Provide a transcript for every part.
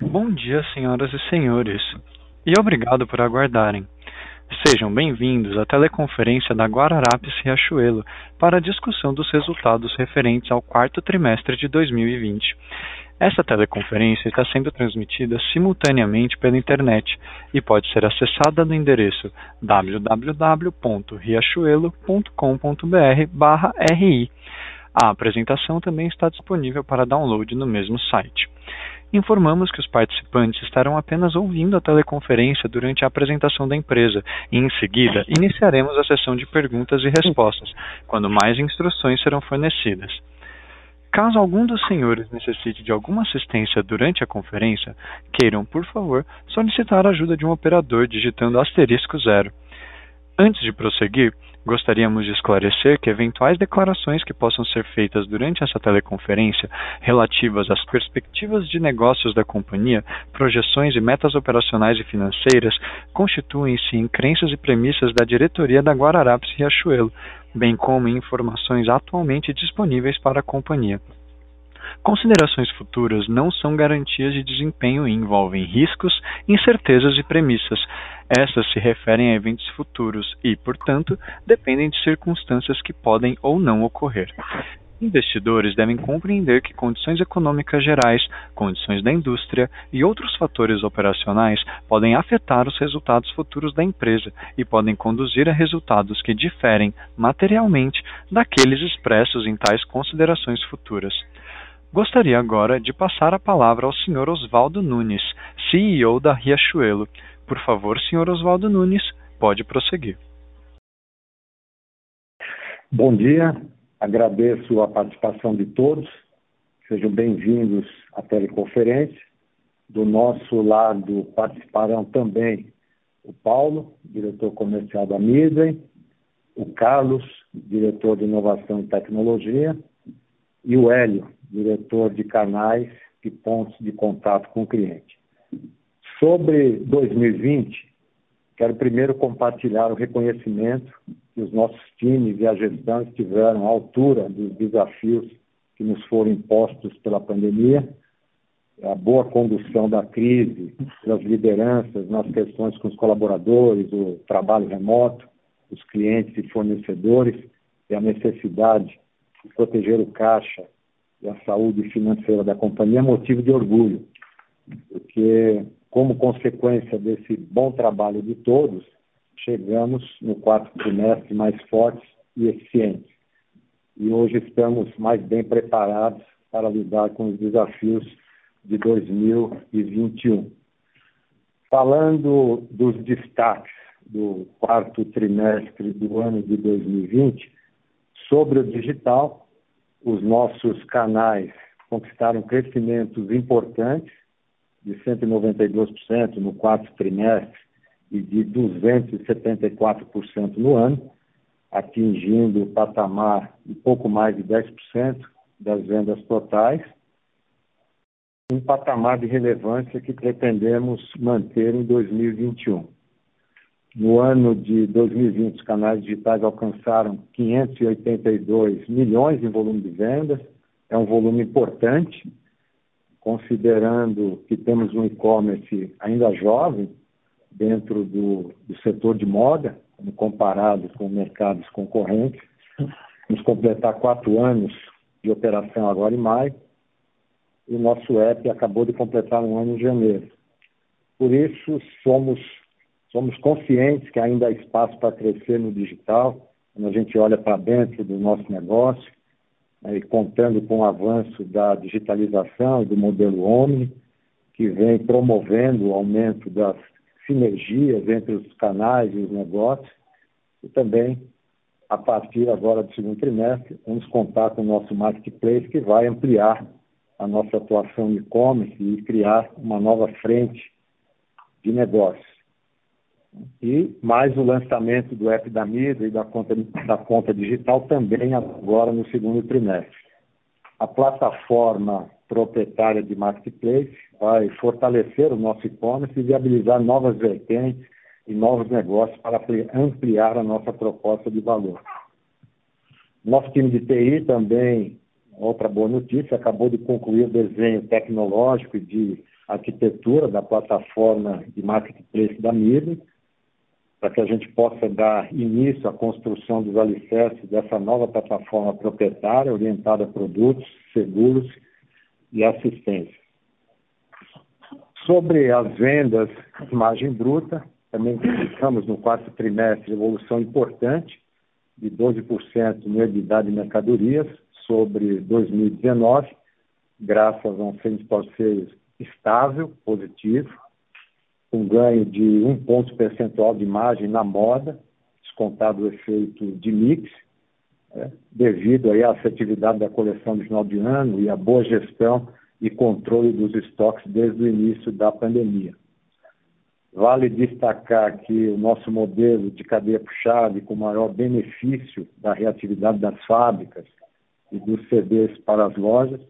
Bom dia, senhoras e senhores, e obrigado por aguardarem. Sejam bem-vindos à teleconferência da Guararapes Riachuelo para a discussão dos resultados referentes ao quarto trimestre de 2020. Essa teleconferência está sendo transmitida simultaneamente pela internet e pode ser acessada no endereço www.riachuelo.com.br/ri. A apresentação também está disponível para download no mesmo site. Informamos que os participantes estarão apenas ouvindo a teleconferência durante a apresentação da empresa e, em seguida, iniciaremos a sessão de perguntas e respostas, quando mais instruções serão fornecidas. Caso algum dos senhores necessite de alguma assistência durante a conferência, queiram, por favor, solicitar a ajuda de um operador digitando asterisco zero. Antes de prosseguir, Gostaríamos de esclarecer que eventuais declarações que possam ser feitas durante essa teleconferência relativas às perspectivas de negócios da companhia, projeções e metas operacionais e financeiras constituem-se em crenças e premissas da diretoria da Guararapes Riachuelo, bem como em informações atualmente disponíveis para a companhia. Considerações futuras não são garantias de desempenho e envolvem riscos, incertezas e premissas, essas se referem a eventos futuros e, portanto, dependem de circunstâncias que podem ou não ocorrer. Investidores devem compreender que condições econômicas gerais, condições da indústria e outros fatores operacionais podem afetar os resultados futuros da empresa e podem conduzir a resultados que diferem materialmente daqueles expressos em tais considerações futuras. Gostaria agora de passar a palavra ao Sr. Oswaldo Nunes, CEO da Riachuelo, por favor, senhor Oswaldo Nunes, pode prosseguir. Bom dia, agradeço a participação de todos. Sejam bem-vindos à teleconferência. Do nosso lado participarão também o Paulo, diretor comercial da Midway, o Carlos, diretor de inovação e tecnologia, e o Hélio, diretor de canais e pontos de contato com o cliente. Sobre 2020, quero primeiro compartilhar o reconhecimento que os nossos times e a gestão estiveram à altura dos desafios que nos foram impostos pela pandemia, a boa condução da crise, das lideranças nas questões com os colaboradores, o trabalho remoto, os clientes e fornecedores e a necessidade de proteger o caixa e a saúde financeira da companhia é motivo de orgulho, porque como consequência desse bom trabalho de todos, chegamos no quarto trimestre mais fortes e eficientes. E hoje estamos mais bem preparados para lidar com os desafios de 2021. Falando dos destaques do quarto trimestre do ano de 2020, sobre o digital, os nossos canais conquistaram crescimentos importantes de 192% no quarto trimestre e de 274% no ano, atingindo o patamar de pouco mais de 10% das vendas totais, um patamar de relevância que pretendemos manter em 2021. No ano de 2020, os canais digitais alcançaram 582 milhões em volume de vendas, é um volume importante, considerando que temos um e-commerce ainda jovem dentro do, do setor de moda, comparado com mercados concorrentes, nos completar quatro anos de operação agora em maio, e o nosso app acabou de completar um ano em janeiro. Por isso, somos, somos conscientes que ainda há espaço para crescer no digital, quando a gente olha para dentro do nosso negócio, e contando com o avanço da digitalização do modelo Omni, que vem promovendo o aumento das sinergias entre os canais e os negócios, e também, a partir agora do segundo trimestre, vamos contar com o nosso marketplace, que vai ampliar a nossa atuação e-commerce e criar uma nova frente de negócios. E mais o lançamento do app da mídia e da conta, da conta digital também agora no segundo trimestre. A plataforma proprietária de Marketplace vai fortalecer o nosso e-commerce e viabilizar novas vertentes e novos negócios para ampliar a nossa proposta de valor. Nosso time de TI também outra boa notícia, acabou de concluir o desenho tecnológico de arquitetura da plataforma de marketplace da MIRI, para que a gente possa dar início à construção dos alicerces dessa nova plataforma proprietária orientada a produtos, seguros e assistência. Sobre as vendas de margem bruta, também tivemos no quarto trimestre evolução importante de 12% no EBITDA de mercadorias sobre 2019, graças a um same-store sales estável, positivo, com ganho de um ponto percentual de margem na moda, descontado o efeito de mix, né, devido aí à assertividade da coleção de final de ano e à boa gestão e controle dos estoques desde o início da pandemia. Vale destacar que o nosso modelo de cadeia puxada com maior benefício da reatividade das fábricas e dos CDs para as lojas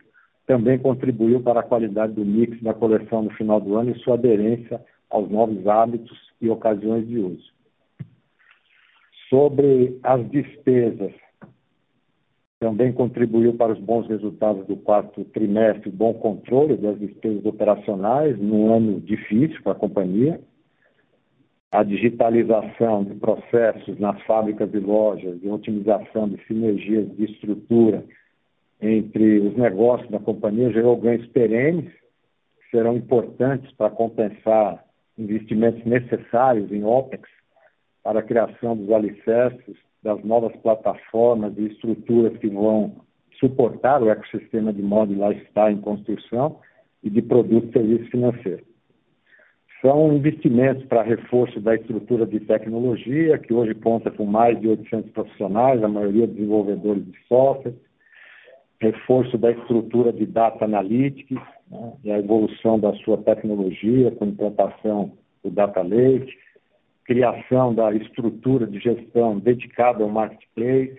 também contribuiu para a qualidade do mix da coleção no final do ano e sua aderência aos novos hábitos e ocasiões de uso. Sobre as despesas, também contribuiu para os bons resultados do quarto trimestre, bom controle das despesas operacionais num ano difícil para a companhia, a digitalização de processos nas fábricas e lojas e otimização de sinergias de estrutura entre os negócios da companhia gerou ganhos perenes, que serão importantes para compensar investimentos necessários em OPEX para a criação dos alicerces, das novas plataformas e estruturas que vão suportar o ecossistema de moda e lifestyle em construção e de produtos e serviços financeiros. São investimentos para reforço da estrutura de tecnologia, que hoje conta com mais de 800 profissionais, a maioria desenvolvedores de software, reforço da estrutura de data analytics né, e a evolução da sua tecnologia com implantação do data lake, criação da estrutura de gestão dedicada ao marketplace,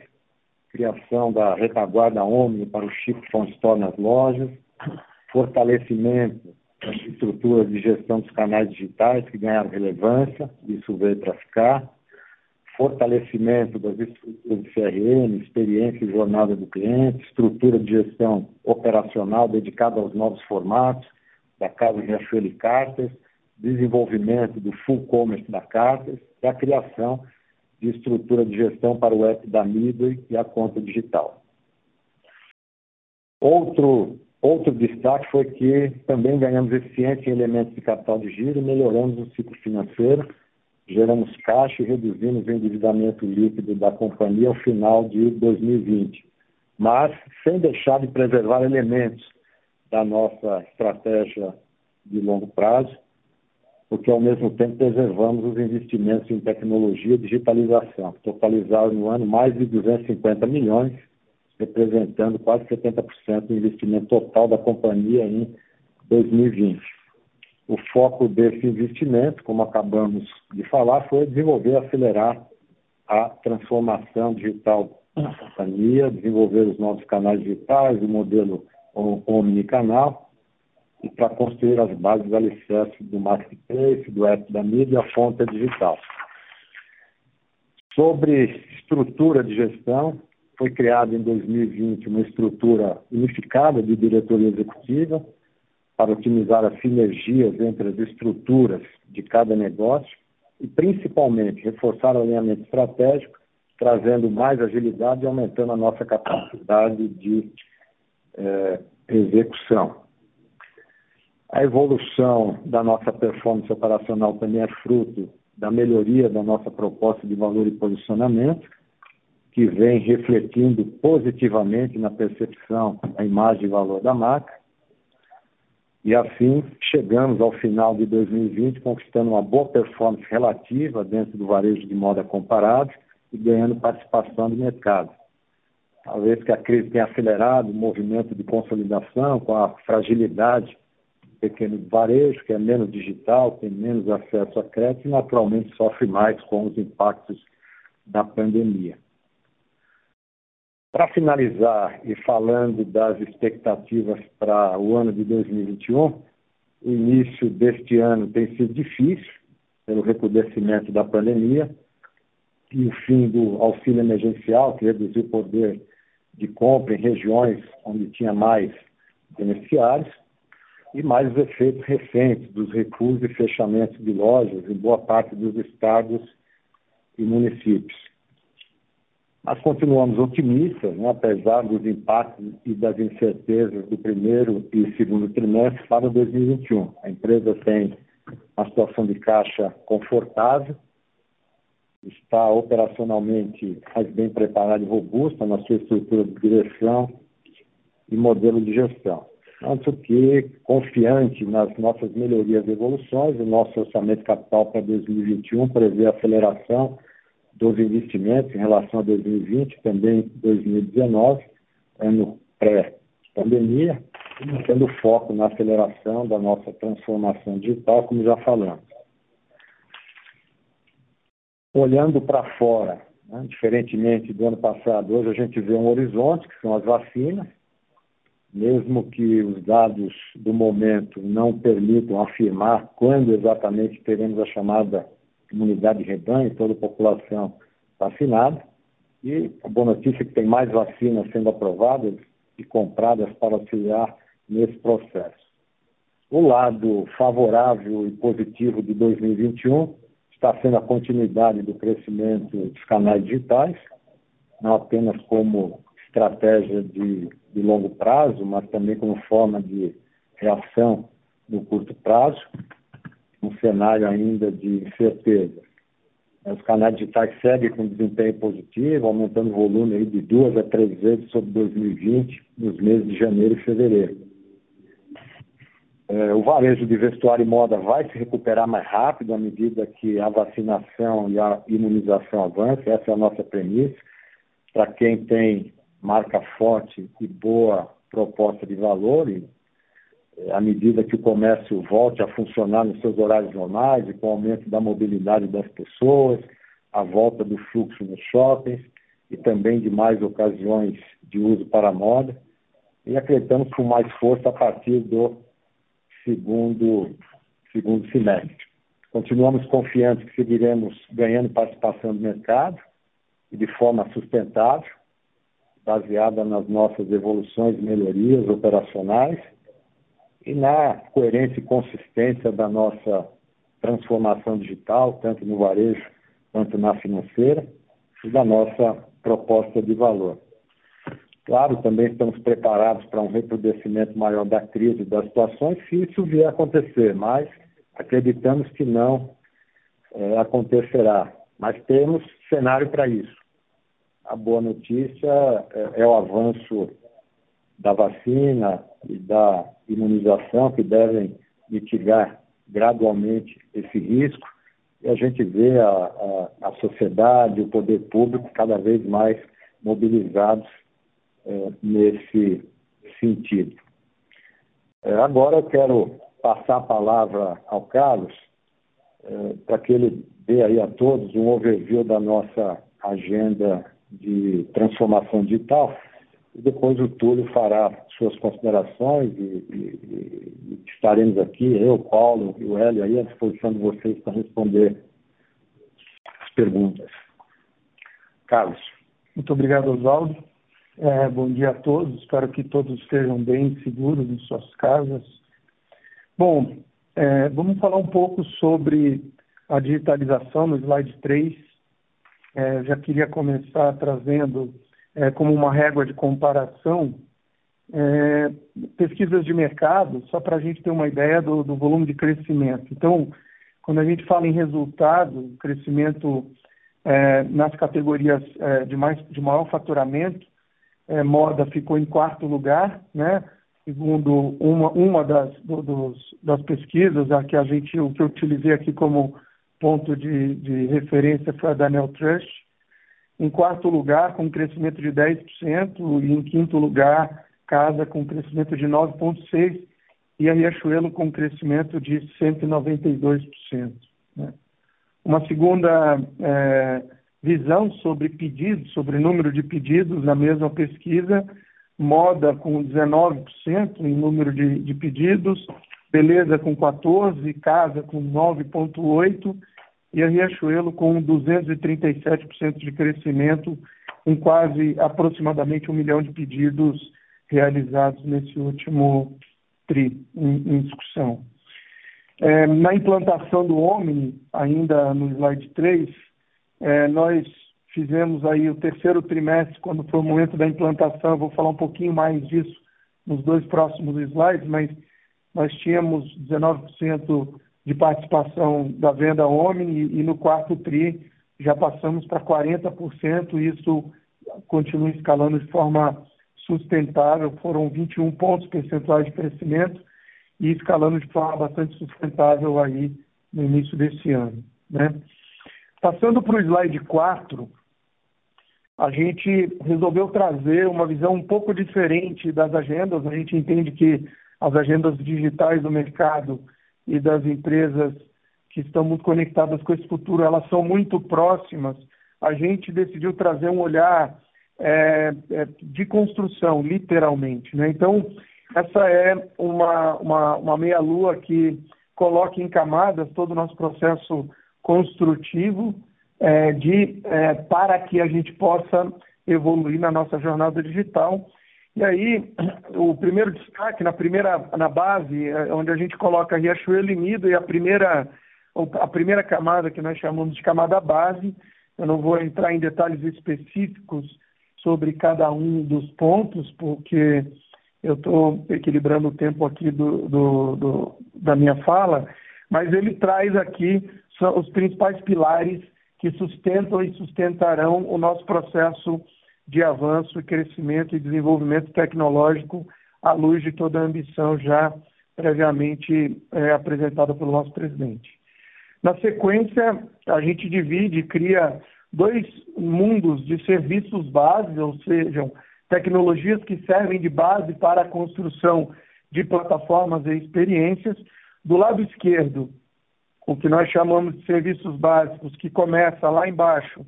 criação da retaguarda Omni para o Chip from Store nas lojas, fortalecimento das estruturas de gestão dos canais digitais que ganharam relevância, isso veio para ficar, fortalecimento das estruturas de CRM, experiência e jornada do cliente, estrutura de gestão operacional dedicada aos novos formatos da Casa Riachuelo e Cartas, desenvolvimento do full commerce da Cartas e a criação de estrutura de gestão para o app da Midway e a conta digital. Outro, outro destaque foi que também ganhamos eficiência em elementos de capital de giro e melhoramos o ciclo financeiro, geramos caixa e reduzimos o endividamento líquido da companhia ao final de 2020, mas sem deixar de preservar elementos da nossa estratégia de longo prazo, porque ao mesmo tempo preservamos os investimentos em tecnologia e digitalização, que totalizaram no ano mais de 250 milhões, representando quase 70% do investimento total da companhia em 2020 o foco desse investimento, como acabamos de falar, foi desenvolver e acelerar a transformação digital da companhia, desenvolver os novos canais digitais, o modelo omnicanal, e para construir as bases alicerces do marketplace, do app da mídia a fonte digital. Sobre estrutura de gestão, foi criada em 2020 uma estrutura unificada de diretoria executiva, para otimizar as sinergias entre as estruturas de cada negócio e, principalmente, reforçar o alinhamento estratégico, trazendo mais agilidade e aumentando a nossa capacidade de eh, execução. A evolução da nossa performance operacional também é fruto da melhoria da nossa proposta de valor e posicionamento, que vem refletindo positivamente na percepção da imagem e valor da marca, e assim chegamos ao final de 2020 conquistando uma boa performance relativa dentro do varejo de moda comparado e ganhando participação do mercado. Talvez que a crise tenha acelerado o movimento de consolidação com a fragilidade do pequeno varejo, que é menos digital, tem menos acesso a crédito e naturalmente sofre mais com os impactos da pandemia. Para finalizar e falando das expectativas para o ano de 2021, o início deste ano tem sido difícil pelo recrudescimento da pandemia e o fim do auxílio emergencial, que reduziu o poder de compra em regiões onde tinha mais beneficiários e mais os efeitos recentes dos recuos e fechamentos de lojas em boa parte dos estados e municípios. Mas continuamos otimistas, né, apesar dos impactos e das incertezas do primeiro e segundo trimestre para 2021. A empresa tem uma situação de caixa confortável, está operacionalmente mais bem preparada e robusta na sua estrutura de direção e modelo de gestão. Tanto que, confiante nas nossas melhorias e evoluções, o nosso orçamento capital para 2021 prevê aceleração dos investimentos em relação a 2020, também 2019, ano pré-pandemia, tendo foco na aceleração da nossa transformação digital, como já falamos. Olhando para fora, né, diferentemente do ano passado, hoje a gente vê um horizonte, que são as vacinas, mesmo que os dados do momento não permitam afirmar quando exatamente teremos a chamada imunidade de rebanho, toda a população vacinada. E a boa notícia é que tem mais vacinas sendo aprovadas e compradas para auxiliar nesse processo. O lado favorável e positivo de 2021 está sendo a continuidade do crescimento dos canais digitais, não apenas como estratégia de, de longo prazo, mas também como forma de reação no curto prazo, um cenário ainda de incerteza. Os canais digitais seguem com desempenho positivo, aumentando o volume aí de duas a três vezes sobre 2020, nos meses de janeiro e fevereiro. É, o varejo de vestuário e moda vai se recuperar mais rápido à medida que a vacinação e a imunização avançam, essa é a nossa premissa. Para quem tem marca forte e boa proposta de valor, e à medida que o comércio volte a funcionar nos seus horários normais e com o aumento da mobilidade das pessoas, a volta do fluxo nos shoppings e também de mais ocasiões de uso para a moda, e acreditamos com mais força a partir do segundo, segundo semestre. Continuamos confiantes que seguiremos ganhando participação do mercado e de forma sustentável, baseada nas nossas evoluções e melhorias operacionais e na coerência e consistência da nossa transformação digital, tanto no varejo quanto na financeira, e da nossa proposta de valor. Claro, também estamos preparados para um recrudescimento maior da crise e das situações, se isso vier a acontecer, mas acreditamos que não é, acontecerá. Mas temos cenário para isso a boa notícia é, é o avanço da vacina e da imunização, que devem mitigar gradualmente esse risco, e a gente vê a, a, a sociedade, o poder público cada vez mais mobilizados é, nesse sentido. É, agora eu quero passar a palavra ao Carlos, é, para que ele dê aí a todos um overview da nossa agenda de transformação digital. E depois o Túlio fará suas considerações e, e, e estaremos aqui, eu, Paulo e o Hélio, aí à disposição de vocês para responder as perguntas. Carlos. Muito obrigado, Oswaldo. É, bom dia a todos. Espero que todos estejam bem, seguros em suas casas. Bom, é, vamos falar um pouco sobre a digitalização no slide 3 é, já queria começar trazendo é, como uma régua de comparação é, pesquisas de mercado, só para a gente ter uma ideia do, do, volume de crescimento. Então, quando a gente fala em resultado, crescimento é, nas categorias é, de, mais, de maior faturamento, é, moda ficou em quarto lugar, né? segundo uma, uma das, do, dos, das pesquisas, a que a gente, o que eu utilizei aqui como ponto de, de referência foi a Daniel Trush. Em quarto lugar, com um crescimento de 10%, e em quinto lugar, Casa com um crescimento de 9,6%, e a Riachuelo com um crescimento de 192%. Né? Uma segunda é, visão sobre pedidos, sobre número de pedidos na mesma pesquisa, moda com 19% em número de, de pedidos, Beleza com 14, Casa com 9,8 e a Riachuelo com 237% de crescimento com quase aproximadamente um milhão de pedidos realizados nesse último TRI em, em discussão. É, na implantação do Omni, ainda no slide 3, é, nós fizemos aí o terceiro trimestre, quando foi o momento da implantação, eu vou falar um pouquinho mais disso nos dois próximos slides, mas nós tínhamos 19% de participação da venda Omni e no quarto TRI já passamos para 40%, e isso continua escalando de forma sustentável, foram 21 pontos percentuais de crescimento e escalando de forma bastante sustentável aí no início desse ano. Né? Passando para o slide 4, a gente resolveu trazer uma visão um pouco diferente das agendas. A gente entende que as agendas digitais do mercado e das empresas que estão muito conectadas com esse futuro, elas são muito próximas. A gente decidiu trazer um olhar é, é, de construção, literalmente. Né? Então, essa é uma, uma, uma meia-lua que coloca em camadas todo o nosso processo construtivo é, de, é, para que a gente possa evoluir na nossa jornada digital. E aí, o primeiro destaque, na primeira na base, é, onde a gente coloca Riachuelo e Nido, e a primeira, a primeira camada que nós chamamos de camada base, eu não vou entrar em detalhes específicos sobre cada um dos pontos, porque eu estou equilibrando o tempo aqui do, do, do, da minha fala, mas ele traz aqui os principais pilares que sustentam e sustentarão o nosso processo de avanço, crescimento e desenvolvimento tecnológico à luz de toda a ambição já previamente é, apresentada pelo nosso presidente. Na sequência, a gente divide e cria dois mundos de serviços base, ou seja, tecnologias que servem de base para a construção de plataformas e experiências. Do lado esquerdo, o que nós chamamos de serviços básicos, que começa lá embaixo,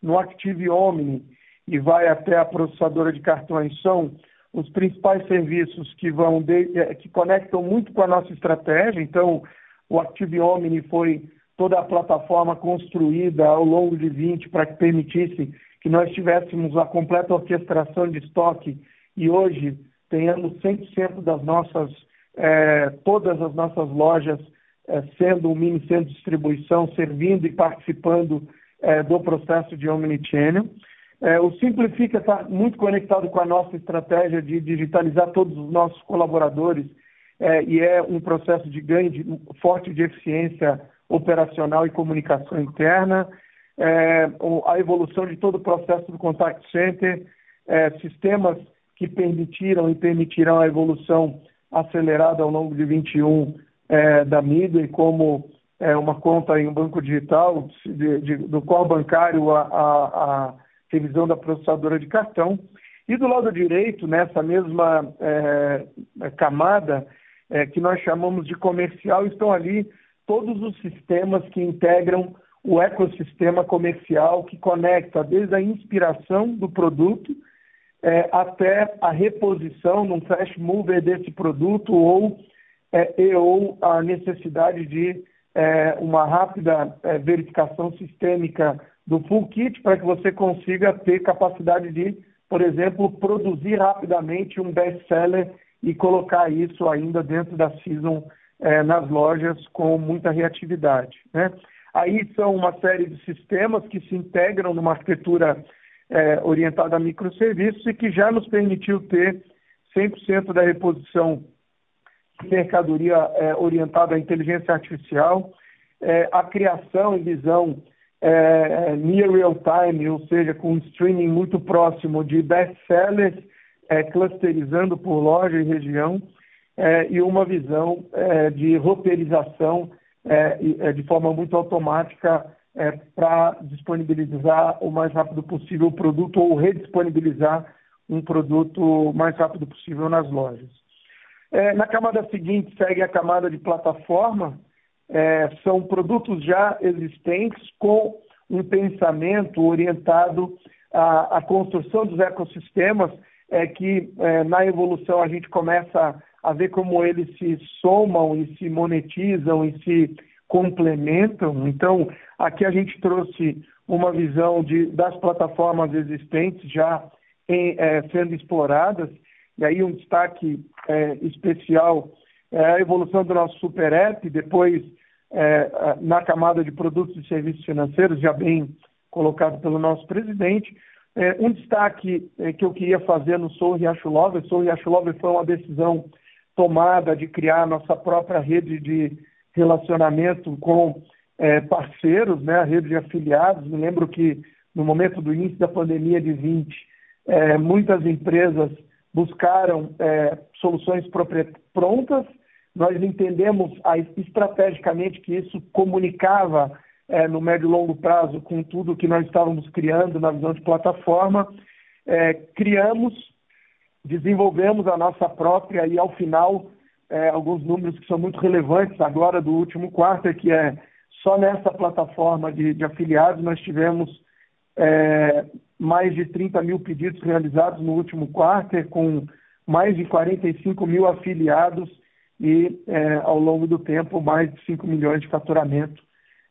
no Active Omni, e vai até a processadora de cartões, são os principais serviços que vão de, eh, que conectam muito com a nossa estratégia. Então, o Active Omni foi toda a plataforma construída ao longo de 20 para que permitisse que nós tivéssemos a completa orquestração de estoque e hoje tenhamos 100% das nossas, eh, todas as nossas lojas eh, sendo um mini centro de distribuição, servindo e participando do processo de omnichannel. O Simplifica está muito conectado com a nossa estratégia de digitalizar todos os nossos colaboradores e é um processo de ganho de, forte de eficiência operacional e comunicação interna. É, a evolução de todo o processo do contact center, é, sistemas que permitiram e permitirão a evolução acelerada ao longo de 21 é, da Midway, como é, uma conta em um banco digital, de, de, do qual bancário a, a, a, revisão da processadora de cartão. E do lado direito, nessa mesma é, camada, é, que nós chamamos de comercial, estão ali todos os sistemas que integram o ecossistema comercial que conecta desde a inspiração do produto é, até a reposição num flash mover desse produto ou, e, ou a necessidade de uma rápida verificação sistêmica do full kit para que você consiga ter capacidade de, por exemplo, produzir rapidamente um best-seller e colocar isso ainda dentro da season é, nas lojas com muita reatividade. Né? Aí são uma série de sistemas que se integram numa arquitetura é, orientada a microserviços e que já nos permitiu ter 100% da reposição de mercadoria é, orientada à inteligência artificial, a criação e visão é, near real time, ou seja, com streaming muito próximo de best-sellers, é, clusterizando por loja e região, é, e uma visão é, de roteirização é, é, de forma muito automática é, para disponibilizar o mais rápido possível o produto ou redisponibilizar um produto o mais rápido possível nas lojas. É, na camada seguinte segue a camada de plataforma, é, são produtos já existentes com um pensamento orientado à, à construção dos ecossistemas, é, que é, na evolução a gente começa a ver como eles se somam e se monetizam e se complementam. Então, aqui a gente trouxe uma visão de, das plataformas existentes já em, é, sendo exploradas, e aí um destaque é, especial é a evolução do nosso Super App, depois é, na camada de produtos e serviços financeiros, já bem colocado pelo nosso presidente. É, um destaque é, que eu queria fazer no Sou Riacho Lover, Sou Riacho Lover foi uma decisão tomada de criar nossa própria rede de relacionamento com é, parceiros, né, a rede de afiliados. Me lembro que no momento do início da pandemia de 20, é, muitas empresas buscaram soluções prontas. Nós entendemos estrategicamente que isso comunicava é, no médio e longo prazo com tudo que nós estávamos criando na visão de plataforma. É, criamos, desenvolvemos a nossa própria e, ao final, é, alguns números que são muito relevantes agora do último quarto, que é só nessa plataforma de, de afiliados nós tivemos é, mais de 30 mil pedidos realizados no último quarto, com mais de 45 mil afiliados e, é, ao longo do tempo, mais de 5 milhões de faturamento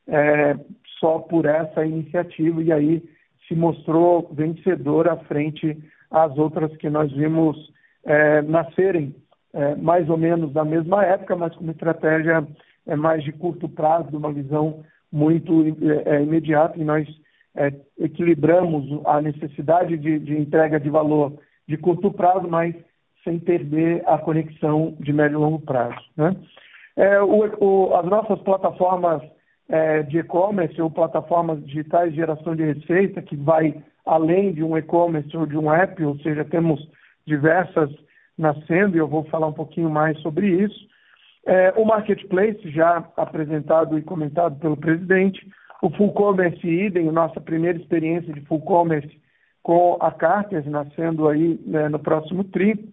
é, só por essa iniciativa. E aí se mostrou vencedora frente às outras que nós vimos é, nascerem é, mais ou menos na mesma época, mas com uma estratégia é, mais de curto prazo, de uma visão muito é imediata, e nós é, equilibramos a necessidade de, de, entrega de valor de curto prazo, mas sem perder a conexão de médio e longo prazo. Né? É, o, o, as nossas plataformas é, de e-commerce ou plataformas digitais de geração de receita, que vai além de um e-commerce ou de um app, ou seja, temos diversas nascendo, e eu vou falar um pouquinho mais sobre isso. É, o Marketplace, já apresentado e comentado pelo presidente, o Full Commerce Idem, nossa primeira experiência de Full Commerce com a Carters, nascendo aí né, no próximo TRI.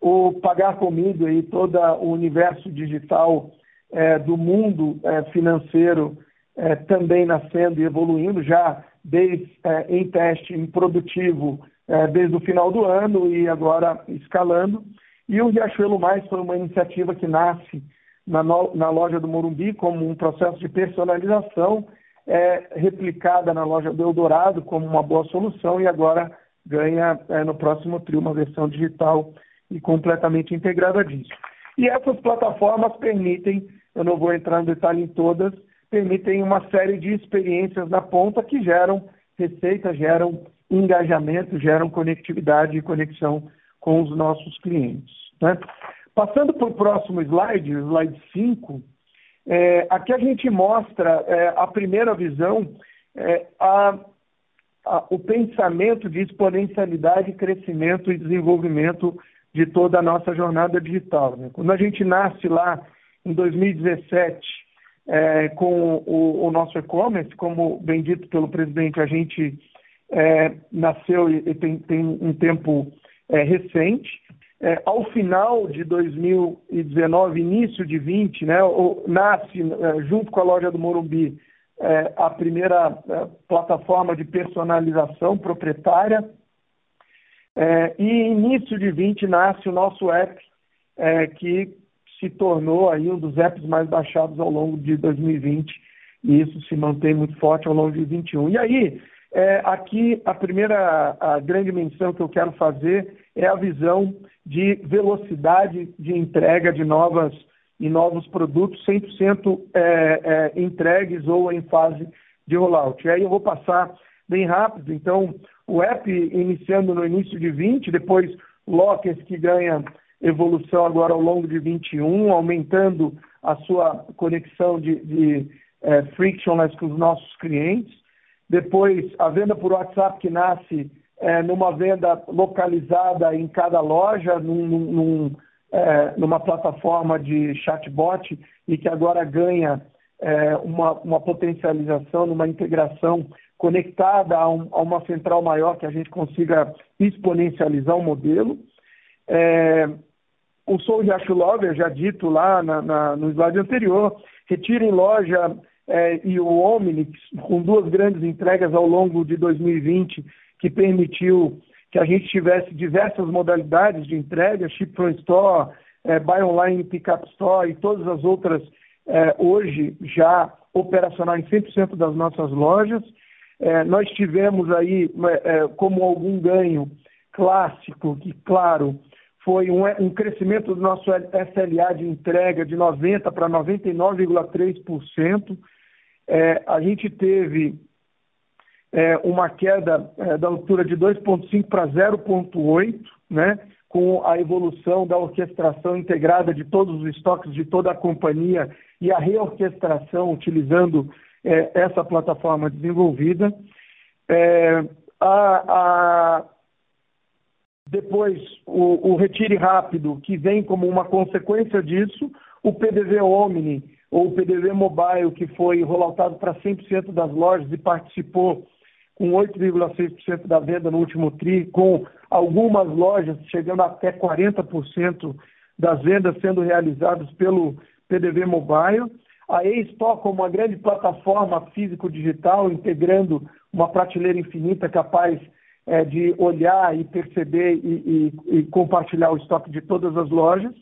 O Pagar Comigo, aí, todo o universo digital é, do mundo é, financeiro é, também nascendo e evoluindo, já desde é, em teste, em produtivo, é, desde o final do ano e agora escalando. E o Riachuelo Mais foi uma iniciativa que nasce na, no, na loja do Morumbi como um processo de personalização, é, replicada na loja do Eldorado como uma boa solução e agora ganha no próximo trio uma versão digital e completamente integrada disso. E essas plataformas permitem, eu não vou entrar no detalhe em todas, permitem uma série de experiências na ponta que geram receita, geram engajamento, geram conectividade e conexão com os nossos clientes. Né? Passando para o próximo slide, slide 5, é, aqui a gente mostra é, a primeira visão, é, a, a, o pensamento de exponencialidade, crescimento e desenvolvimento de toda a nossa jornada digital. Né? Quando a gente nasce lá em 2017 é, com o, o nosso e-commerce, como bem dito pelo presidente, a gente é, nasceu e, tem, tem, um tempo é, recente. É, ao final de 2019, início de 20, né, o, nasce, é, junto com a loja do Morumbi, é, a primeira é, plataforma de personalização proprietária. E início de 20 nasce o nosso app, que se tornou aí um dos apps mais baixados ao longo de 2020 e isso se mantém muito forte ao longo de 2021. E aí, é, aqui, a primeira a grande menção que eu quero fazer é a visão de velocidade de entrega de novas e novos produtos 100% é, é, entregues ou em fase de rollout. E aí eu vou passar bem rápido. Então, o app iniciando no início de 20, depois Lockers que ganha evolução agora ao longo de 21, aumentando a sua conexão de, de é, frictionless com os nossos clientes. Depois, a venda por WhatsApp que nasce é, numa venda localizada em cada loja, num, num, é, numa plataforma de chatbot e que agora ganha uma, uma, potencialização, numa integração conectada a, um, a, uma central maior que a gente consiga exponencializar o modelo. É, o Sou Riacho Lover, já dito lá na, na, no slide anterior, retira em loja é, e o Omni, com duas grandes entregas ao longo de 2020, que permitiu que a gente tivesse diversas modalidades de entrega, Ship from Store, é, Buy Online, Pickup Store e todas as outras, é, hoje já operacional em 100% das nossas lojas. É, nós tivemos aí é, como algum ganho clássico, que claro, foi um, um crescimento do nosso SLA de entrega de 90% para 99,3%. É, a gente teve é, uma queda é, da altura de 2,5 para 0,8, né, com a evolução da orquestração integrada de todos os estoques de toda a companhia e a reorquestração utilizando é, essa plataforma desenvolvida. É, a, a, depois, o, o, retire rápido, que vem como uma consequência disso, o PDV Omni, ou o PDV Mobile, que foi rolloutado para 100% das lojas e participou com 8,6% da venda no último TRI, com algumas lojas chegando até 40% das vendas sendo realizadas pelo PDV Mobile. A eStore como uma grande plataforma físico-digital, integrando uma prateleira infinita capaz é, de olhar e perceber e, e, e, compartilhar o estoque de todas as lojas.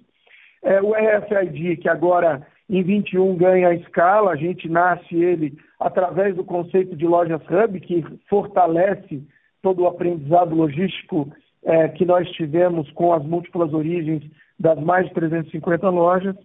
É, o RFID, que agora em 21 ganha escala, a gente nasce ele através do conceito de lojas hub, que fortalece todo o aprendizado logístico é, que nós tivemos com as múltiplas origens das mais de 350 lojas.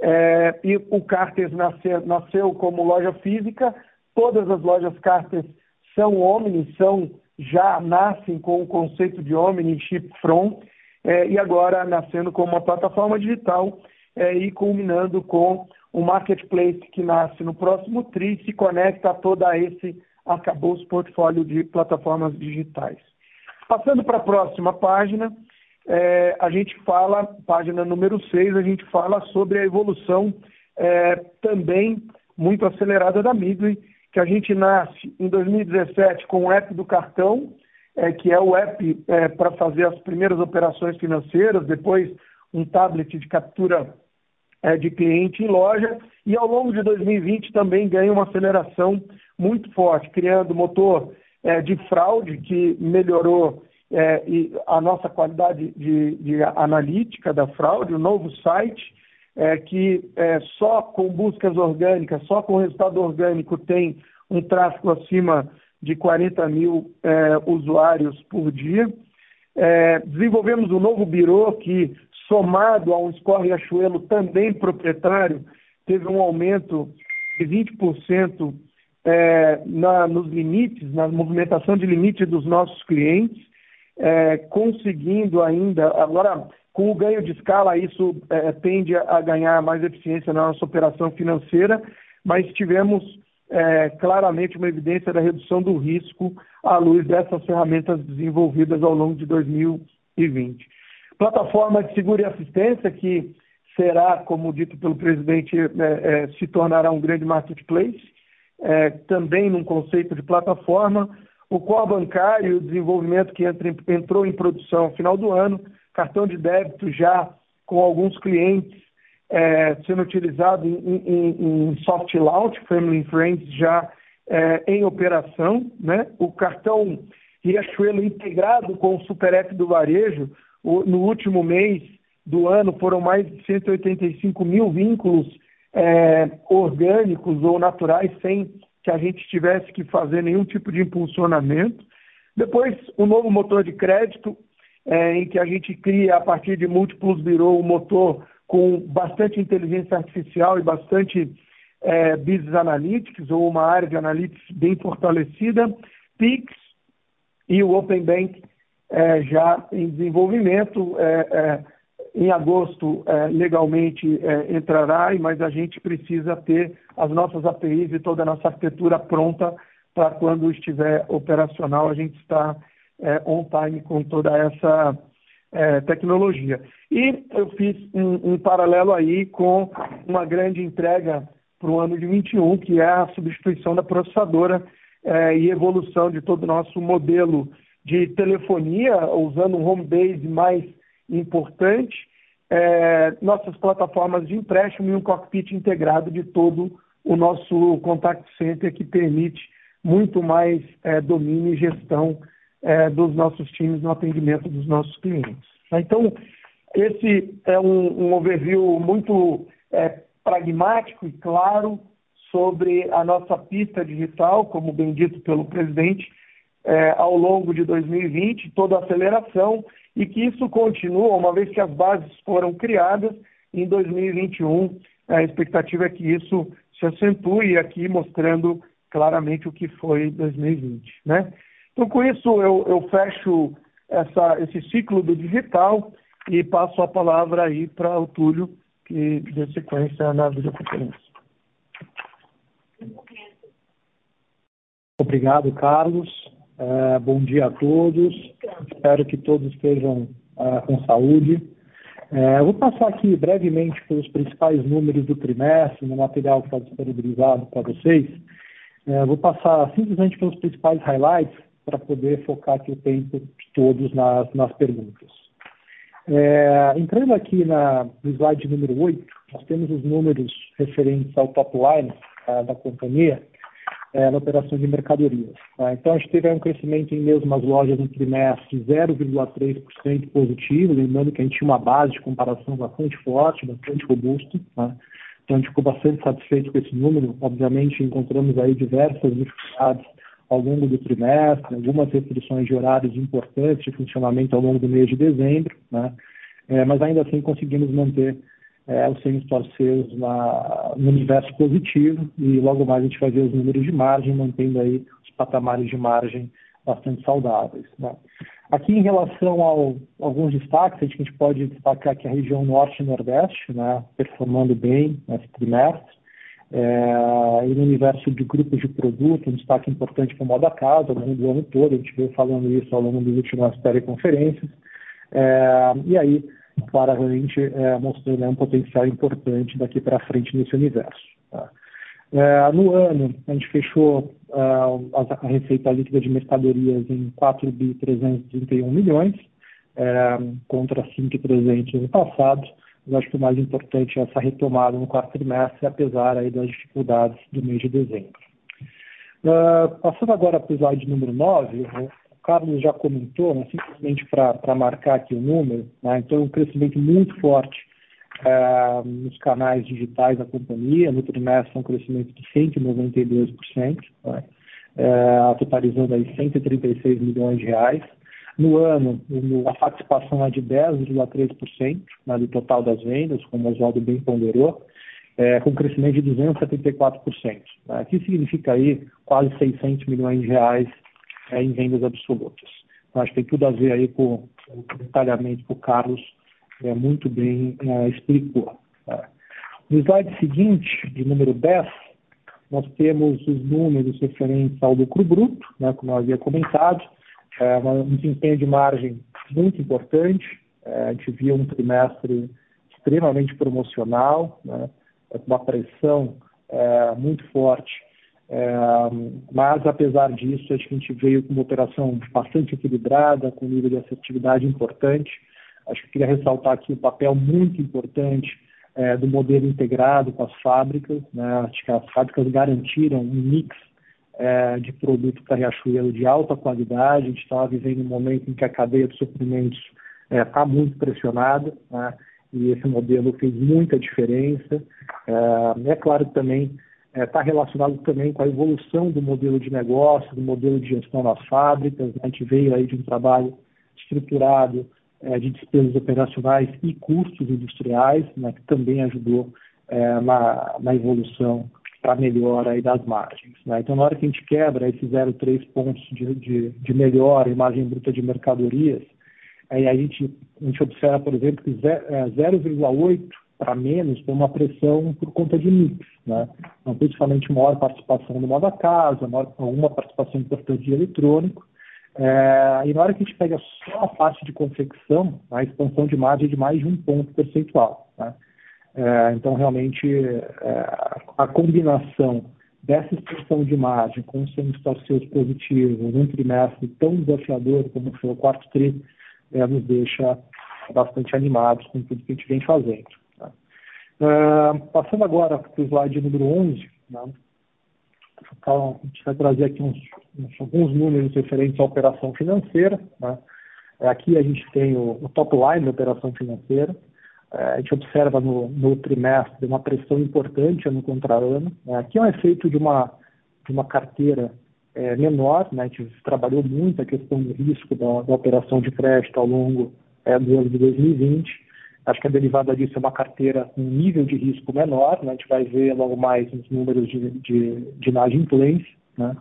É, e o Carters nasceu, nasceu como loja física, todas as lojas Carters são Omni, são, já nascem com o conceito de Omni Chip From, é, e agora nascendo como uma plataforma digital é, e culminando com o marketplace que nasce no próximo TRI se conecta a toda esse acabou portfólio de plataformas digitais. Passando para a próxima página, é, a gente fala, página número 6, a gente fala sobre a evolução é, também muito acelerada da Midway, que a gente nasce em 2017 com o app do cartão, é, que é o app é, para fazer as primeiras operações financeiras, depois um tablet de captura é, de cliente em loja, e ao longo de 2020 também ganha uma aceleração muito forte, criando motor é, de fraude que melhorou é, a nossa qualidade de, de, analítica da fraude, o novo site, é, que é, só com buscas orgânicas, só com resultado orgânico tem um tráfego acima de 40 mil é, usuários por dia. É, desenvolvemos um novo birô que somado a um score Riachuelo também proprietário, teve um aumento de 20% é, na, nos limites, na movimentação de limite dos nossos clientes, é, conseguindo ainda, agora com o ganho de escala, isso é, tende a ganhar mais eficiência na nossa operação financeira, mas tivemos é, claramente uma evidência da redução do risco à luz dessas ferramentas desenvolvidas ao longo de 2020. Plataforma de seguro e assistência, que será, como dito pelo presidente, é, é, se tornará um grande marketplace, é, também num conceito de plataforma. O core bancário, o desenvolvimento que entra, entrou em produção no final do ano, cartão de débito já com alguns clientes é, sendo utilizado em, em, em, soft launch, Family and Friends já é, em operação, né? O cartão Riachuelo integrado com o Super App do varejo, no último mês do ano foram mais de 185 mil vínculos é, orgânicos ou naturais sem que a gente tivesse que fazer nenhum tipo de impulsionamento. Depois, o novo motor de crédito, é, em que a gente cria, a partir de múltiplos virou um motor com bastante inteligência artificial e bastante é, business analytics, ou uma área de analytics bem fortalecida, PIX e o Open Bank é, já em desenvolvimento. É, é, em agosto, é, legalmente é, entrará, mas a gente precisa ter as nossas APIs e toda a nossa arquitetura pronta para quando estiver operacional, a gente está é, on time com toda essa tecnologia. E eu fiz um, um paralelo aí com uma grande entrega para o ano de 21, que é a substituição da processadora e evolução de todo o nosso modelo de telefonia, usando um home base mais importante, é, nossas plataformas de empréstimo e um cockpit integrado de todo o nosso contact center que permite muito mais é, domínio e gestão é, dos nossos times no atendimento dos nossos clientes. Então, esse é um, um overview muito é, pragmático e claro sobre a nossa pista digital, como bem dito pelo presidente, é, ao longo de 2020, toda a aceleração, e que isso continua, uma vez que as bases foram criadas, em 2021 a expectativa é que isso se acentue aqui, mostrando claramente o que foi 2020. Né? Então, com isso, eu, eu fecho essa, esse ciclo do digital e passo a palavra aí para o Túlio, que dê sequência na videoconferência. Obrigado, Carlos. Uh, bom dia a todos. Espero que todos estejam uh, com saúde. Eu vou passar aqui brevemente pelos principais números do trimestre, no material que está disponibilizado para vocês. vou passar simplesmente pelos principais highlights para poder focar aqui o tempo de todos nas, nas perguntas. entrando aqui na, no slide número 8, nós temos os números referentes ao top line da companhia é, na operação de mercadorias. Tá? Então, a gente teve um crescimento em mesmas lojas no trimestre 0,3% positivo, lembrando que a gente tinha uma base de comparação bastante forte, bastante robusta. Tá? Então, a gente ficou bastante satisfeito com esse número. Obviamente, encontramos aí diversas dificuldades ao longo do trimestre, algumas restrições de horários importantes de funcionamento ao longo do mês de dezembro, né? É, mas ainda assim conseguimos manter é, o same-store sales na, no universo positivo e logo mais a gente vai ver os números de margem, mantendo aí os patamares de margem bastante saudáveis. Né? Aqui em relação a alguns destaques, a gente pode destacar que a região norte e nordeste, né, performando bem nesse trimestre, é, e no universo de grupos de produto, um destaque importante para o moda casa ao longo do ano todo, a gente veio falando isso ao longo das últimas teleconferências, é, e aí claramente é, mostrando né, um potencial importante daqui para frente nesse universo. Tá? É, no ano, a gente fechou a, receita líquida de mercadorias em 4 bi 331 milhões, é, contra 5,300 no passado. Eu acho que o mais importante é essa retomada no quarto trimestre, apesar aí das dificuldades do mês de dezembro. Uh, passando agora para o slide número 9, Carlos já comentou, né, simplesmente para marcar aqui o número, né, então um crescimento muito forte é, nos canais digitais da companhia, no trimestre um crescimento de 192%, né, é, totalizando aí 136 milhões de reais. No ano, a participação é de 10,3% né, do total das vendas, como o Oswaldo bem ponderou, é, com crescimento de 274%. Né, que significa aí quase 600 milhões de reais é, em vendas absolutas. Então, acho que tem tudo a ver aí com o detalhamento que o Carlos é, muito bem é, explicou. Tá? No slide seguinte, de número 10, nós temos os números referentes ao lucro bruto, né, como eu havia comentado, é, um desempenho de margem muito importante, é, a gente viu um trimestre extremamente promocional, né, uma pressão é, muito forte é, mas, apesar disso, acho que a gente veio com uma operação bastante equilibrada, com um nível de assertividade importante. Acho que queria ressaltar aqui o papel muito importante é, do modelo integrado com as fábricas. Né? Acho que as fábricas garantiram um mix é, de produto para Riachuelo de alta qualidade. A gente estava vivendo um momento em que a cadeia de suprimentos está é, muito pressionada. Né? E esse modelo fez muita diferença. É, é claro que também está é, relacionado também com a evolução do modelo de negócio, do modelo de gestão nas fábricas. A gente veio aí de um trabalho estruturado é, de despesas operacionais e custos industriais, né, que também ajudou é, na, na, evolução para melhora aí das margens. Né? Então, na hora que a gente quebra esses 0,3 pontos de, de, de melhora em margem bruta de mercadorias, aí a gente, a gente observa, por exemplo, que 0,8 para menos foi uma pressão por conta de mix, né? Então, principalmente maior participação no modo casa, maior, alguma participação importante de eletrônico. É, e na hora que a gente pega só a parte de confecção, a expansão de margem é de mais de um ponto percentual. Né? É, então, realmente, é, a combinação dessa expansão de margem com o semi-store sales positivo num trimestre tão desafiador como foi o quarto tri, é, nos deixa bastante animados com tudo que a gente vem fazendo. Passando agora para o slide número 11, né? então, a gente vai trazer aqui uns, uns, alguns números referentes à operação financeira. Né? Aqui a gente tem o, o, top line da operação financeira. a gente observa no, no trimestre uma pressão importante ano contra ano. Né? Aqui é um efeito de uma, de uma carteira é, menor, né? a gente trabalhou muito a questão do risco da, da operação de crédito ao longo é, do ano de 2020. Acho que a derivada disso é uma carteira com nível de risco menor, né? a gente vai ver logo mais os números de, de, de inadimplência, né?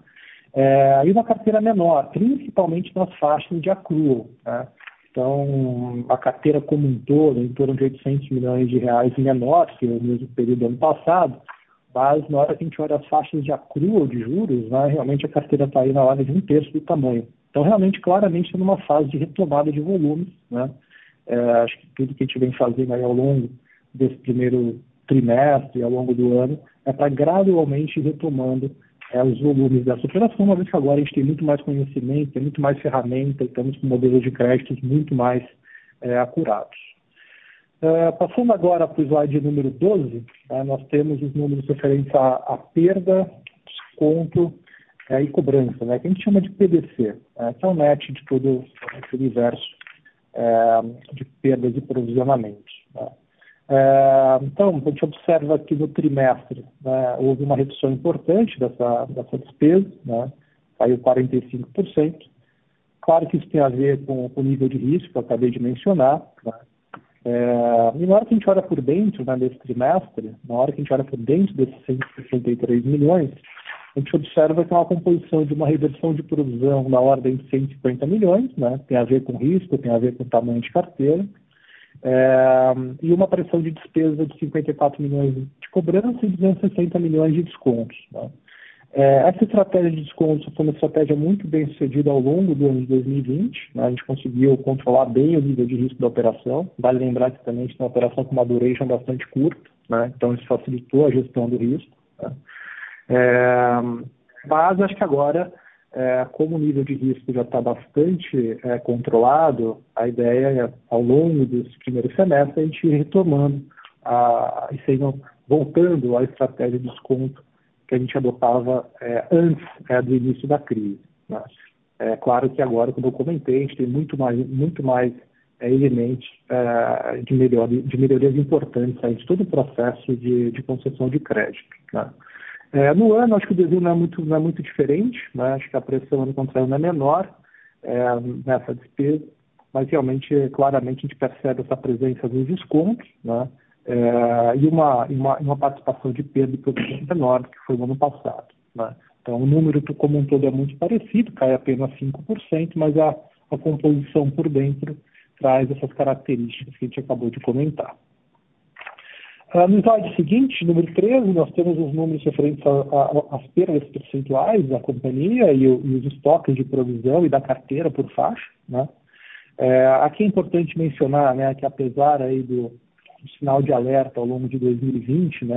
É, e uma carteira menor, principalmente nas faixas de accrual. Né? Então, a carteira como um todo, em torno de 800 milhões de reais menor que o mesmo período do ano passado, mas na hora que a gente olha as faixas de accrual de juros, né, realmente a carteira está aí na ordem de um terço do tamanho. Então, realmente, claramente, está numa fase de retomada de volumes. Né? É, acho que tudo que a gente vem fazendo aí ao longo desse primeiro trimestre, ao longo do ano, é para gradualmente retomando é, os volumes dessa operação, uma vez que agora a gente tem muito mais conhecimento, tem muito mais ferramenta, estamos com modelos de créditos muito mais é, acurados. É, passando agora para o slide número 12, é, nós temos os números referentes à, à perda, desconto é, e cobrança, né, que a gente chama de PDC, é, que é o net de todo esse universo de perdas e provisionamentos. Né. É, então, a gente observa que no trimestre né, houve uma redução importante dessa, dessa despesa, né, caiu 45%. Claro que isso tem a ver com o nível de risco que eu acabei de mencionar. Né. É, e na hora que a gente olha por dentro né, desse trimestre, na hora que a gente olha por dentro desses 163 milhões, a gente observa que é uma composição de uma reversão de provisão na ordem de 150 milhões, né, tem a ver com risco, tem a ver com tamanho de carteira, é, e uma pressão de despesa de 54 milhões de cobrança e 260 milhões de descontos. Né? É, essa estratégia de descontos foi uma estratégia muito bem sucedida ao longo do ano de 2020. Né? A gente conseguiu controlar bem o nível de risco da operação. Vale lembrar que também a gente tem uma operação com uma duration bastante curta, né? então isso facilitou a gestão do risco. Né? É, mas acho que agora é, como o nível de risco já está bastante é, controlado, a ideia é, ao longo desse primeiro semestre, a gente ir retomando, a, e sendo, voltando à estratégia de desconto que a gente adotava antes do início da crise. Né? É claro que agora, como eu comentei, a gente tem muito mais, muito mais é, elementos é, de, de melhorias importantes aí de todo o processo de, de concessão de crédito. Né? É, no ano, acho que o desenho não é muito, não é muito diferente, né? acho que a pressão ano contra ano é menor é, nessa despesa, mas realmente, claramente, a gente percebe essa presença dos descontos né? É, e uma, uma, uma, participação de perda de produção menor do que foi no ano passado. Né? Então, o número como um todo é muito parecido, cai apenas 5%, mas a, a composição por dentro traz essas características que a gente acabou de comentar. No slide seguinte, número 13, nós temos os números referentes às perdas percentuais da companhia e, e, os estoques de provisão e da carteira por faixa. Né? É, aqui é importante mencionar né, que apesar aí do, do, sinal de alerta ao longo de 2020, né,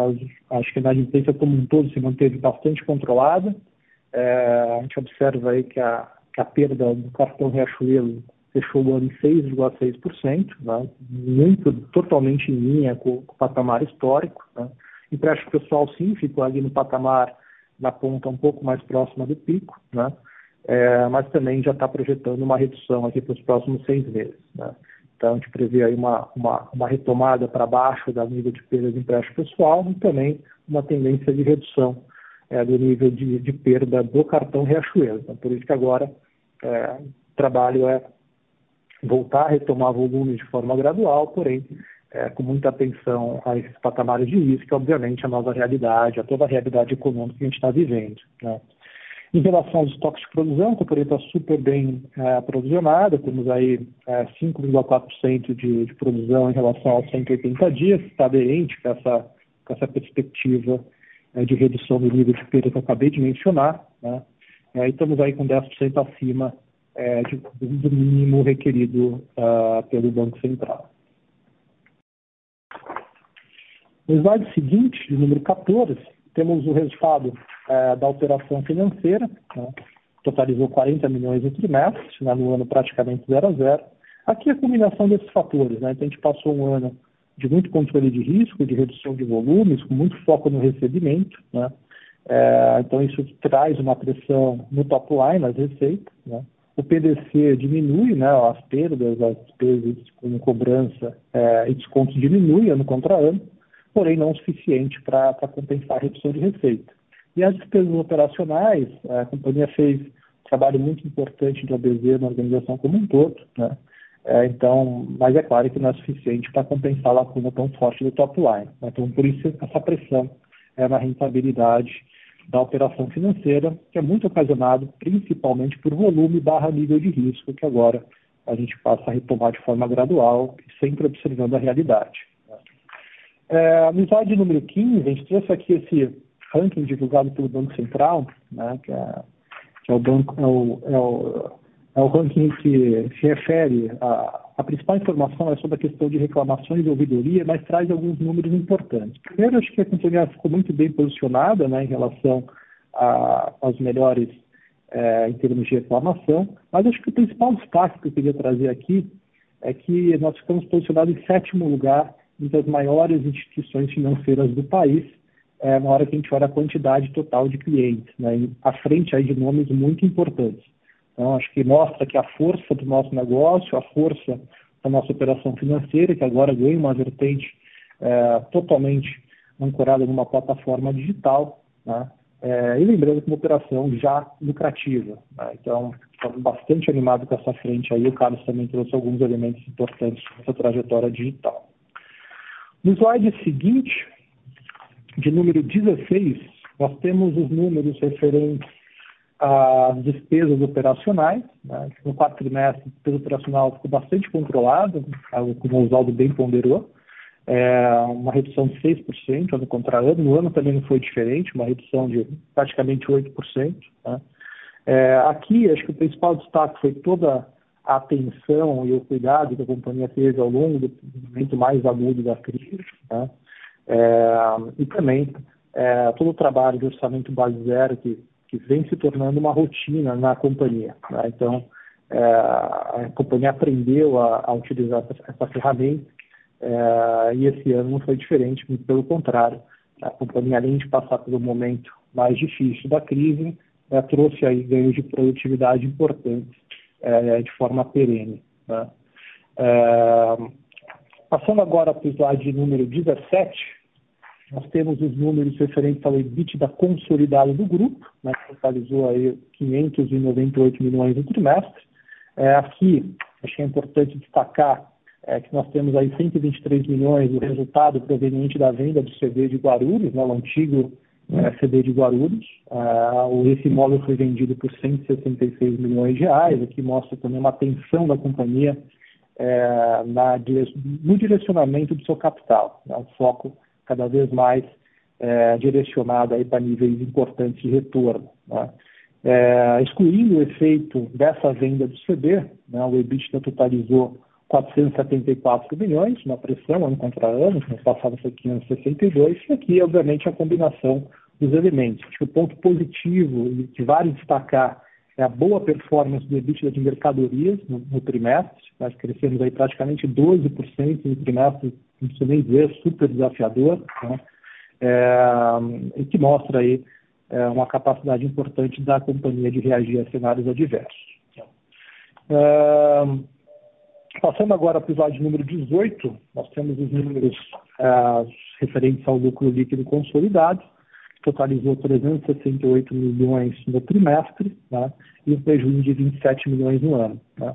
acho que a inadimplência como um todo se manteve bastante controlada. É, a gente observa aí que a, que a perda do cartão Riachuelo fechou o ano em 6,6%, né, muito, totalmente em linha com, com o patamar histórico. Né. Empréstimo pessoal, sim, ficou ali no patamar na ponta um pouco mais próxima do pico, né, é, mas também já está projetando uma redução aqui para os próximos seis meses. Né. Então, a gente prevê aí uma, uma, uma retomada para baixo da nível de perda de empréstimo pessoal e também uma tendência de redução é, do nível de, de, perda do cartão Riachuelo. Então, por isso que agora é, o trabalho é voltar a retomar volumes de forma gradual, porém é, com muita atenção a esses patamares de risco, obviamente a nova realidade, a toda a realidade econômica que a gente está vivendo. Né? Em relação aos estoques de produção, a companhia está super bem é, temos aí é, 5,4% de, de produção em relação aos 180 dias, está aderente com essa, com essa perspectiva é, de redução do nível de perda que eu acabei de mencionar, né? É, e estamos aí com 10% acima é, de, do mínimo requerido uh, pelo Banco Central. No slide seguinte, número 14, temos o resultado uh, da operação financeira, né, totalizou 40 milhões no trimestre, né, no ano praticamente zero a zero. Aqui é a combinação desses fatores, né, então a gente passou um ano de muito controle de risco, de redução de volumes, com muito foco no recebimento, né, é, então isso traz uma pressão no top line, nas receitas, né, o PDC diminui, né, as perdas, as despesas com cobrança é, e descontos diminui ano contra ano, porém não o suficiente para compensar a redução de receita. E as despesas operacionais, a companhia fez um trabalho muito importante de ABZ na organização como um todo, né? É, então, mas é claro que não é suficiente para compensar a lacuna tão forte do top line. Né? Então, por isso, essa pressão é na rentabilidade da operação financeira, que é muito ocasionado principalmente por volume barra nível de risco, que agora a gente passa a retomar de forma gradual, sempre observando a realidade. É, no slide número 15, a gente trouxe aqui esse ranking divulgado pelo Banco Central, né, que, é, que é, o banco, é, o, é, o, é o ranking que se refere a, a principal informação é sobre a questão de reclamações e ouvidoria, mas traz alguns números importantes. Primeiro, acho que a companhia ficou muito bem posicionada né, em relação a, aos melhores é, em termos de reclamação, mas acho que o principal destaque que eu queria trazer aqui é que nós ficamos posicionados em sétimo lugar entre as maiores instituições financeiras do país, é, na hora que a gente olha a quantidade total de clientes, né, à frente aí de nomes muito importantes. Então, acho que mostra que a força do nosso negócio, a força da nossa operação financeira, que agora ganha uma vertente é, totalmente ancorada numa plataforma digital, né? É, e lembrando que uma operação já lucrativa. Né? Então, estamos bastante animado com essa frente aí. O Carlos também trouxe alguns elementos importantes nessa trajetória digital. No slide seguinte, de número 16, nós temos os números referentes as despesas operacionais. Né? No quarto trimestre, a despesa operacional ficou bastante controlada, como o Oswaldo bem ponderou, é uma redução de 6% ano contra ano. No ano também não foi diferente, uma redução de praticamente 8%. Né? É, aqui, acho que o principal destaque foi toda a atenção e o cuidado que a companhia teve ao longo do momento mais agudo da crise. Né? É, e também é, todo o trabalho de orçamento base zero que que vem se tornando uma rotina na companhia. Né? Então, é, a companhia aprendeu a, a utilizar essa, essa ferramenta é, e esse ano não foi diferente, muito pelo contrário. A companhia, além de passar pelo momento mais difícil da crise, é, trouxe aí ganhos de produtividade importantes é, de forma perene. Né? É, passando agora para o slide número 17, nós temos os números referentes ao EBITDA consolidado do grupo, né, que totalizou aí 598 milhões no trimestre. É, aqui, acho que é importante destacar é, que nós temos aí 123 milhões do resultado proveniente da venda do CD de Guarulhos, né, o antigo é, CD de Guarulhos. É, esse imóvel foi vendido por 166 milhões de reais, aqui mostra também uma atenção da companhia é, na, no direcionamento do seu capital, né, o foco cada vez mais é, direcionada para níveis importantes de retorno. Né? É, excluindo o efeito dessa venda do CD, né, o EBITDA totalizou 474 milhões, uma pressão ano contra ano, no passado foi 562, e aqui, obviamente, a combinação dos elementos. Acho que o ponto positivo que vale destacar é a boa performance do EBITDA de mercadorias no, no trimestre, nós crescemos aí praticamente 12% no trimestre não preciso nem dizer, super desafiador, né? é, e que mostra aí é, uma capacidade importante da companhia de reagir a cenários adversos. É, passando agora para o slide número 18, nós temos os números é, referentes ao lucro líquido consolidado, que totalizou 368 milhões no trimestre, né? e um prejuízo de 27 milhões no ano. Né?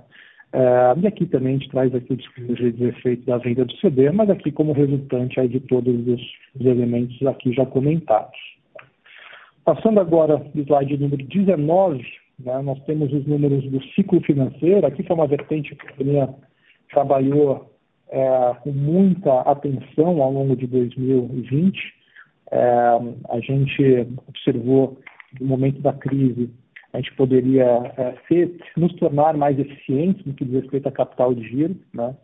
É, e aqui também a gente traz aqui o disclosure de efeito da venda do CD, mas aqui como resultante aí de todos os, os elementos aqui já comentados. Passando agora do slide número 19, né, nós temos os números do ciclo financeiro. Aqui foi uma vertente que a companhia trabalhou é, com muita atenção ao longo de 2020. É, a gente observou no momento da crise a gente poderia é, ser, nos tornar mais eficientes no que diz respeito a capital de giro, né?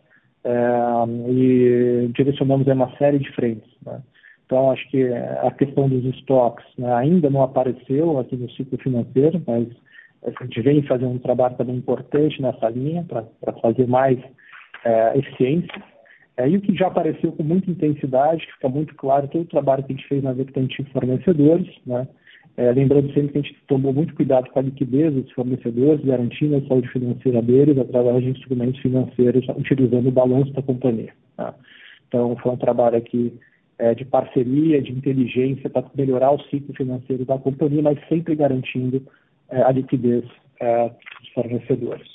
É, e direcionamos uma série de frentes. Né? Então, acho que a questão dos estoques né, ainda não apareceu aqui no ciclo financeiro, mas a gente vem fazendo um trabalho também importante nessa linha para fazer mais é, eficiência. É, e o que já apareceu com muita intensidade, que fica muito claro todo o trabalho que a gente fez na vertente de fornecedores, né? É, lembrando sempre que a gente tomou muito cuidado com a liquidez dos fornecedores, garantindo a saúde financeira deles através de instrumentos financeiros, utilizando o balanço da companhia. Tá? Então, foi um trabalho aqui é, de parceria, de inteligência para melhorar o ciclo financeiro da companhia, mas sempre garantindo é, a liquidez é, dos fornecedores.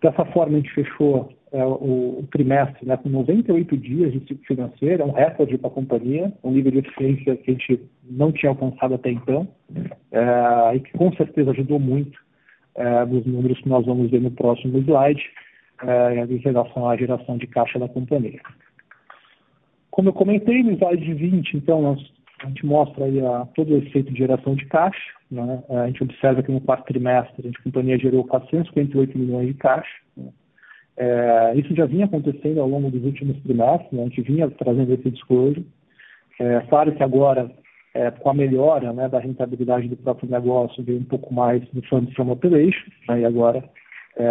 Dessa forma, a gente fechou é, o, o, trimestre né, com 98 dias de ciclo financeiro, é um recorde para a companhia, um nível de eficiência que a gente não tinha alcançado até então, é, e que com certeza ajudou muito é, nos números que nós vamos ver no próximo slide, é, em relação à geração de caixa da companhia. Como eu comentei no slide 20, então, nós, a gente mostra aí a, todo o efeito de geração de caixa. Né? A gente observa que no quarto trimestre a, a companhia gerou 458 milhões de caixa. Né? É, isso já vinha acontecendo ao longo dos últimos trimestres, né? a gente vinha trazendo esse discurso. É, claro que agora, é, com a melhora né, da rentabilidade do próprio negócio, veio um pouco mais do Fund from Operation, né? e agora é,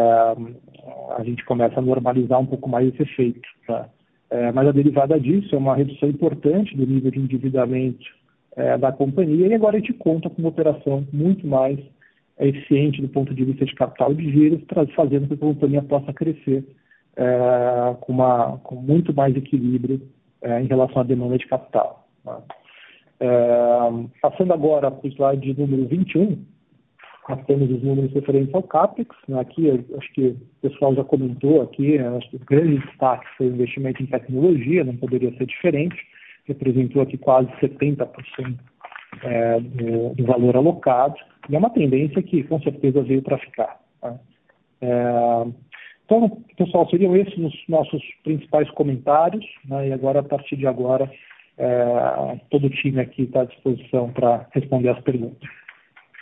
a gente começa a normalizar um pouco mais esse efeito. Tá? É, mas a derivada disso é uma redução importante do nível de endividamento é, da companhia e agora a gente conta com uma operação muito mais eficiente do ponto de vista de capital de giros, fazendo com que a companhia possa crescer é, com, uma, com muito mais equilíbrio é, em relação à demanda de capital. Né? É, passando agora para o slide número 21, nós temos os números referentes ao CAPEX. Né? Aqui, acho que o pessoal já comentou aqui, né? acho que o grande destaque foi o investimento em tecnologia, não poderia ser diferente, representou aqui quase 70% é, do, do, valor alocado, e é uma tendência que com certeza veio para ficar. Tá? É, então, pessoal, seriam esses os nossos principais comentários, né? e agora, a partir de agora, é, todo o time aqui está à disposição para responder as perguntas.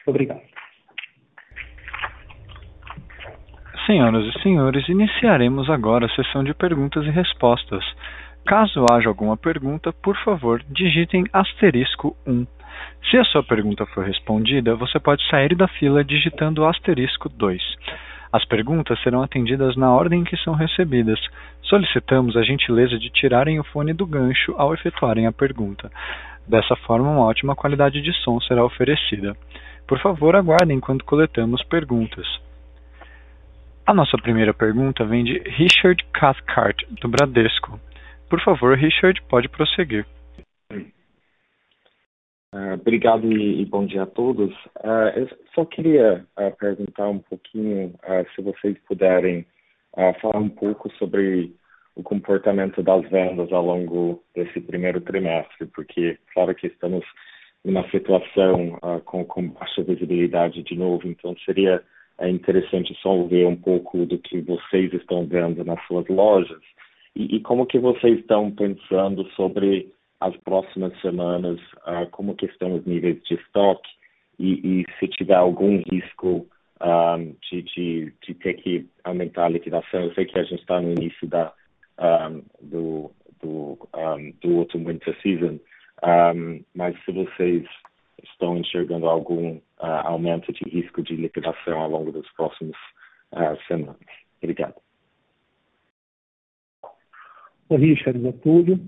Obrigado. Senhoras e senhores, iniciaremos agora a sessão de perguntas e respostas. Caso haja alguma pergunta, por favor, digitem asterisco 1. Se a sua pergunta for respondida, você pode sair da fila digitando asterisco 2. As perguntas serão atendidas na ordem em que são recebidas. Solicitamos a gentileza de tirarem o fone do gancho ao efetuarem a pergunta. Dessa forma, uma ótima qualidade de som será oferecida. Por favor, aguardem enquanto coletamos perguntas. A nossa primeira pergunta vem de Richard Cathcart, do Bradesco. Por favor, Richard, pode prosseguir. Uh, obrigado e, e, bom dia a todos. Uh, eu só queria uh, perguntar um pouquinho, se vocês puderem falar um pouco sobre o comportamento das vendas ao longo desse primeiro trimestre, porque claro que estamos numa situação com, com baixa visibilidade de novo, então seria é interessante só ver um pouco do que vocês estão vendo nas suas lojas e, e como que vocês estão pensando sobre as próximas semanas, uh, como que estão os níveis de estoque e, e se tiver algum risco um, de, de, de, ter que aumentar a liquidação. Eu sei que a gente está no início da, um, do, do, um, do Winter Season, mas se vocês estão enxergando algum uh, aumento de risco de liquidação ao longo das próximas uh, semanas. Obrigado. Oi, Richard, é Túlio.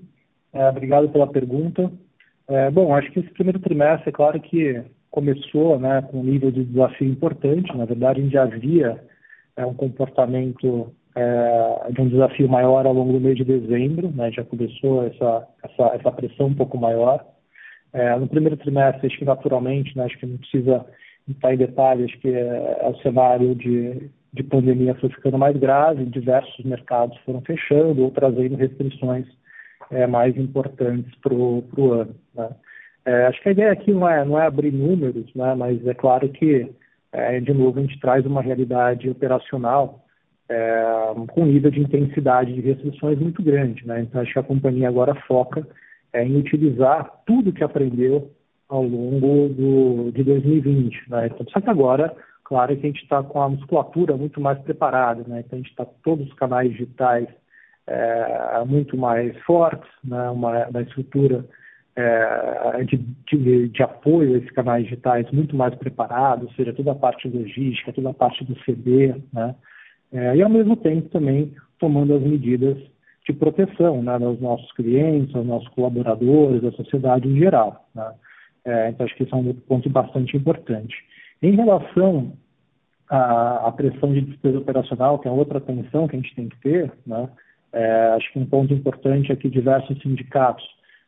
É, obrigado pela pergunta. É, bom, acho que esse primeiro trimestre, é claro que começou né, com um nível de desafio importante. Na verdade, a gente já via é, um comportamento de um desafio maior ao longo do mês de dezembro, né, já começou essa, essa, pressão um pouco maior. No primeiro trimestre, acho que naturalmente, né, acho que não precisa entrar em detalhes, acho que é, o cenário de, de pandemia foi ficando mais grave, diversos mercados foram fechando ou trazendo restrições é, mais importantes para o ano. Né. É, acho que a ideia aqui não é, não é abrir números, né, mas é claro que, é, de novo, a gente traz uma realidade operacional é, com nível de intensidade de restrições muito grande. Né? Então, acho que a companhia agora foca é, em utilizar tudo que aprendeu ao longo do, de 2020. Né? Então, só que agora, claro que a gente está com a musculatura muito mais preparada, né? então a gente está com todos os canais digitais é, muito mais fortes, né? uma, uma estrutura é, de, de, de, apoio a esses canais digitais muito mais preparado, ou seja, toda a parte logística, toda a parte do CD, né? É, e ao mesmo tempo também tomando as medidas de proteção né, aos nossos clientes, aos nossos colaboradores, à sociedade em geral. Né? É, então, acho que isso é um ponto bastante importante. Em relação à, à, pressão de despesa operacional, que é outra atenção que a gente tem que ter, né? É, acho que um ponto importante é que diversos sindicatos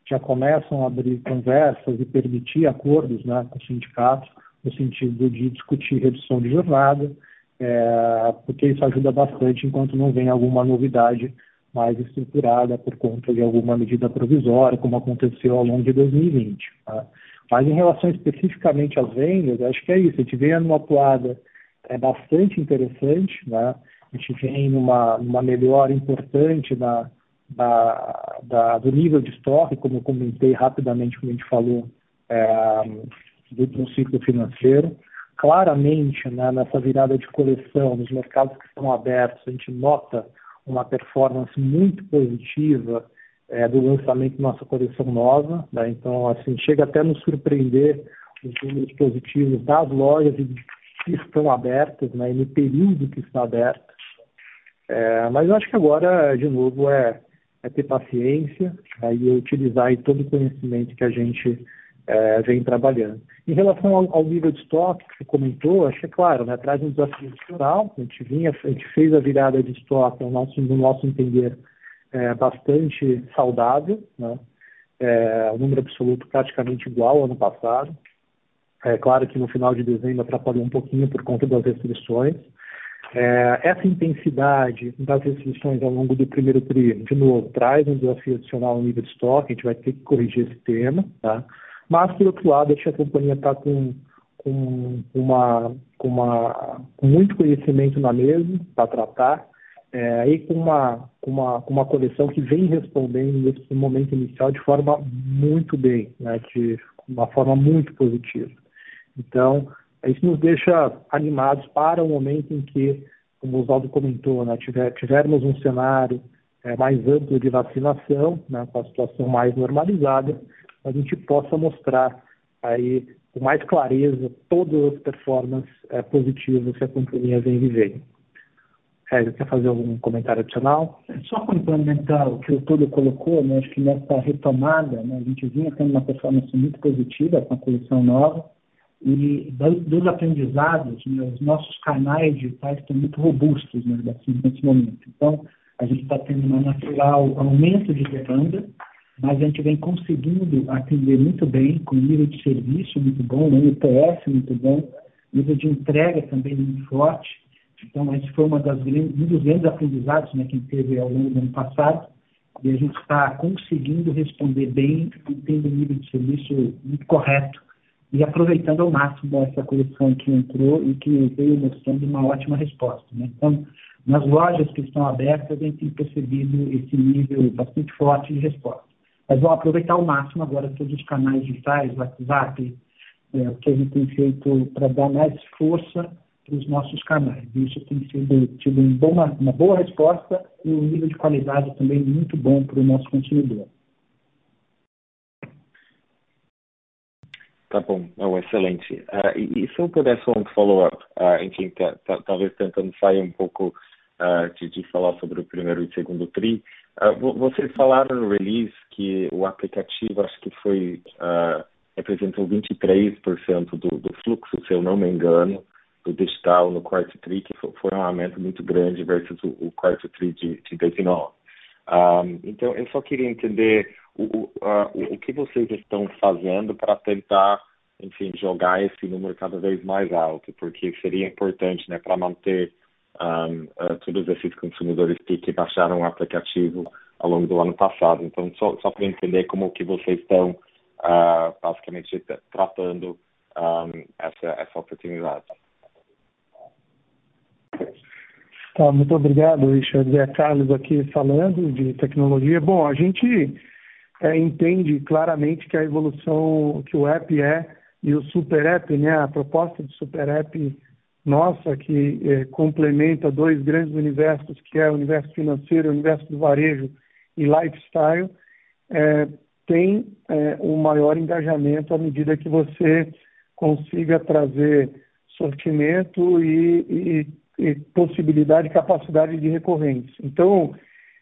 já começam a abrir conversas e permitir acordos né, com os sindicatos no sentido de discutir redução de jornada, é, porque isso ajuda bastante enquanto não vem alguma novidade mais estruturada por conta de alguma medida provisória, como aconteceu ao longo de 2020. Tá? Mas em relação especificamente às vendas, acho que é isso. A gente vem numa atuada é, bastante interessante, né? A gente vem numa, numa melhora importante da, da, da, do nível de estoque, como eu comentei rapidamente, como a gente falou, é, do, do ciclo financeiro. Claramente, né, nessa virada de coleção, nos mercados que estão abertos, a gente nota uma performance muito positiva é, do lançamento da nossa coleção nova. Né? Então, assim, chega até nos surpreender os números positivos das lojas que estão abertas, né, e no período que está aberto. É, mas eu acho que agora, de novo, é, é ter paciência né, e utilizar todo o conhecimento que a gente é, vem trabalhando. Em relação ao, ao, nível de estoque que você comentou, acho que é claro, né, traz um desafio adicional. A gente, vinha, a gente fez a virada de estoque, no nosso, no nosso entender, é, bastante saudável, né? É, o número absoluto praticamente igual ao ano passado. É claro que no final de dezembro atrapalhou um pouquinho por conta das restrições. É, essa intensidade das restrições ao longo do primeiro trimestre, de novo, traz um desafio adicional no nível de estoque, a gente vai ter que corrigir esse tema, tá? Mas, por outro lado, acho que a companhia está com, com, uma, com, uma, com muito conhecimento na mesa para tratar, é, e com uma, com, uma, com uma coleção que vem respondendo nesse momento inicial de forma muito bem, né, de uma forma muito positiva. Então, isso nos deixa animados para o momento em que, como o Oswaldo comentou, né, tiver, tivermos um cenário é, mais amplo de vacinação, né, com a situação mais normalizada, a gente possa mostrar aí com mais clareza todas as performances é, positivas que a companhia vem vivendo. Sérgio, quer fazer algum comentário adicional? Só complementar o que o Túlio colocou, né, acho que nessa retomada, né, a gente vinha tendo uma performance muito positiva com a coleção nova, e dos aprendizados, né, os nossos canais digitais estão muito robustos né, nesse momento. Então, a gente está tendo um natural aumento de demanda, mas a gente vem conseguindo atender muito bem, com nível de serviço muito bom, né, NPS muito bom, nível de entrega também muito forte. Então, esse foi uma das, um dos grandes aprendizados né, que teve ao longo do ano passado, e a gente está conseguindo responder bem, tendo um nível de serviço muito correto e aproveitando ao máximo essa coleção que entrou e que veio mostrando uma ótima resposta. Né? Então, nas lojas que estão abertas, a gente tem percebido esse nível bastante forte de resposta. Mas vamos aproveitar ao máximo agora todos os canais digitais, WhatsApp, é, que a gente tem feito para dar mais força para os nossos canais. Isso tem sido tido um bom, uma boa resposta e um nível de qualidade também muito bom para o nosso consumidor. Tá bom, não, excelente. Uh, e, e, se eu pudesse um follow-up, uh, enfim, talvez tentando sair um pouco uh, de, de, falar sobre o primeiro e segundo TRI, vocês falaram no release que o aplicativo, acho que foi, representou 23% do, do fluxo, se eu não me engano, do digital no quarto TRI, que foi, foi um aumento muito grande versus o, o quarto TRI de, de 19. Um, então, eu só queria entender o, o, o que vocês estão fazendo para tentar, enfim, jogar esse número cada vez mais alto, porque seria importante, né, para manter um, uh, todos esses consumidores que, que, baixaram o aplicativo ao longo do ano passado. Então, só, só para entender como que vocês estão, uh, basicamente, tratando um, essa, essa oportunidade. Tá, muito obrigado, Richard. É Carlos aqui falando de tecnologia. Bom, a gente é, entende claramente que a evolução que o app é e o super app, né, a proposta de super app nossa que é, complementa dois grandes universos, que é o universo financeiro, o universo do varejo e lifestyle, é, tem é, um maior engajamento à medida que você consiga trazer sortimento e, e e possibilidade e capacidade de recorrência. Então,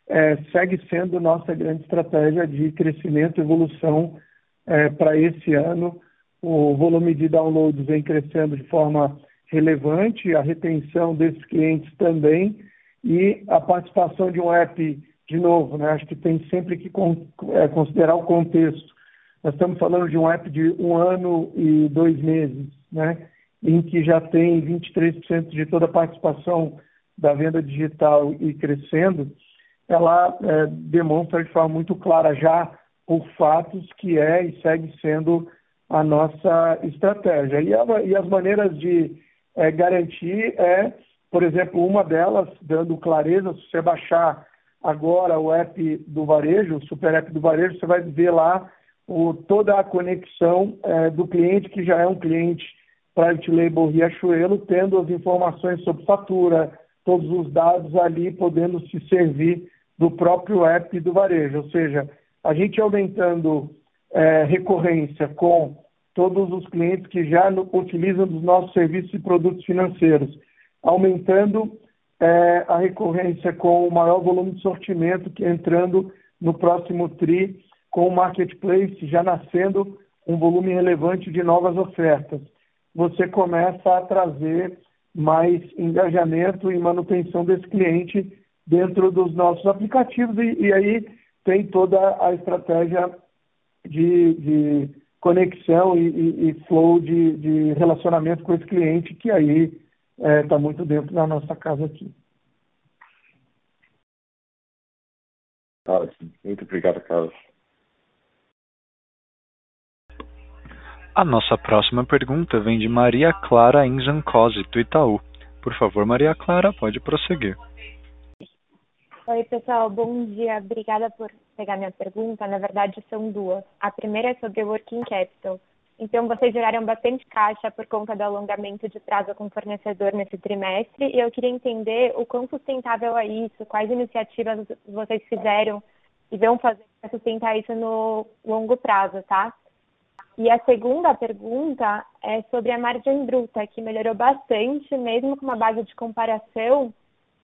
é, segue sendo nossa grande estratégia de crescimento e evolução é, para esse ano o volume de downloads vem crescendo de forma relevante, a retenção desses clientes também e a participação de um app, de novo, né? acho que tem sempre que é, considerar o contexto. Nós estamos falando de um app de um ano e dois meses, né? Em que já tem 23% de toda a participação da venda digital e crescendo, ela é, demonstra de forma muito clara já por fatos que é e segue sendo a nossa estratégia. E, a, e as maneiras de é, garantir é, por exemplo, uma delas, dando clareza, se você baixar agora o app do varejo, o super app do varejo, você vai ver lá o, toda a conexão é, do cliente que já é um cliente private label Riachuelo, tendo as informações sobre fatura, todos os dados ali, podendo se servir do próprio app do varejo. Ou seja, a gente aumentando é, recorrência com todos os clientes que já no, utilizam dos nossos serviços e produtos financeiros, aumentando é, a recorrência com o maior volume de sortimento que entrando no próximo TRI com o marketplace já nascendo um volume relevante de novas ofertas você começa a trazer mais engajamento e manutenção desse cliente dentro dos nossos aplicativos e, e aí tem toda a estratégia de, de conexão e, e, e flow de, de, relacionamento com esse cliente que aí está é, tá muito dentro da nossa casa aqui. Muito obrigado, Carlos. A nossa próxima pergunta vem de Maria Clara Inzancosi, do Itaú. Por favor, Maria Clara, pode prosseguir. Oi, pessoal, bom dia. Obrigada por pegar minha pergunta. Na verdade, são duas. A primeira é sobre Working Capital. Então, vocês geraram bastante caixa por conta do alongamento de prazo com o fornecedor nesse trimestre, e eu queria entender o quão sustentável é isso, quais iniciativas vocês fizeram e vão fazer para sustentar isso no longo prazo, tá? E a segunda pergunta é sobre a margem bruta, que melhorou bastante, mesmo com uma base de comparação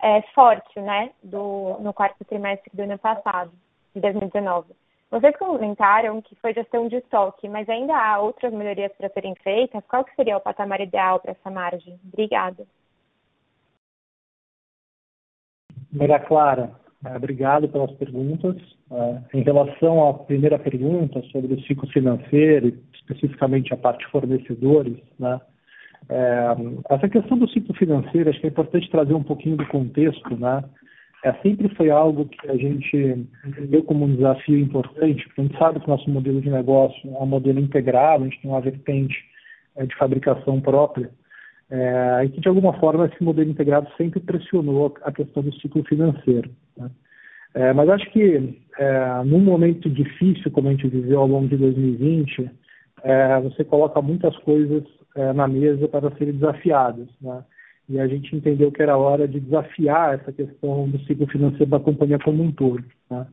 é, forte, né, do, no quarto trimestre do ano passado, de 2019. Vocês comentaram que foi gestão de estoque, mas ainda há outras melhorias para serem feitas? Qual que seria o patamar ideal para essa margem? Obrigada. Maria Clara, obrigado pelas perguntas. É, em relação à primeira pergunta sobre o ciclo financeiro, especificamente a parte fornecedores, né? É, essa questão do ciclo financeiro, acho que é importante trazer um pouquinho do contexto, né? É, sempre foi algo que a gente entendeu como um desafio importante, porque a gente sabe que o nosso modelo de negócio é um modelo integrado, a gente tem uma vertente é, de fabricação própria, é, e que de alguma forma esse modelo integrado sempre pressionou a questão do ciclo financeiro. É, mas acho que é, num momento difícil como a gente viveu ao longo de 2020, é, você coloca muitas coisas é, na mesa para serem desafiadas. Né? E a gente entendeu que era hora de desafiar essa questão do ciclo financeiro da companhia como um todo. Né?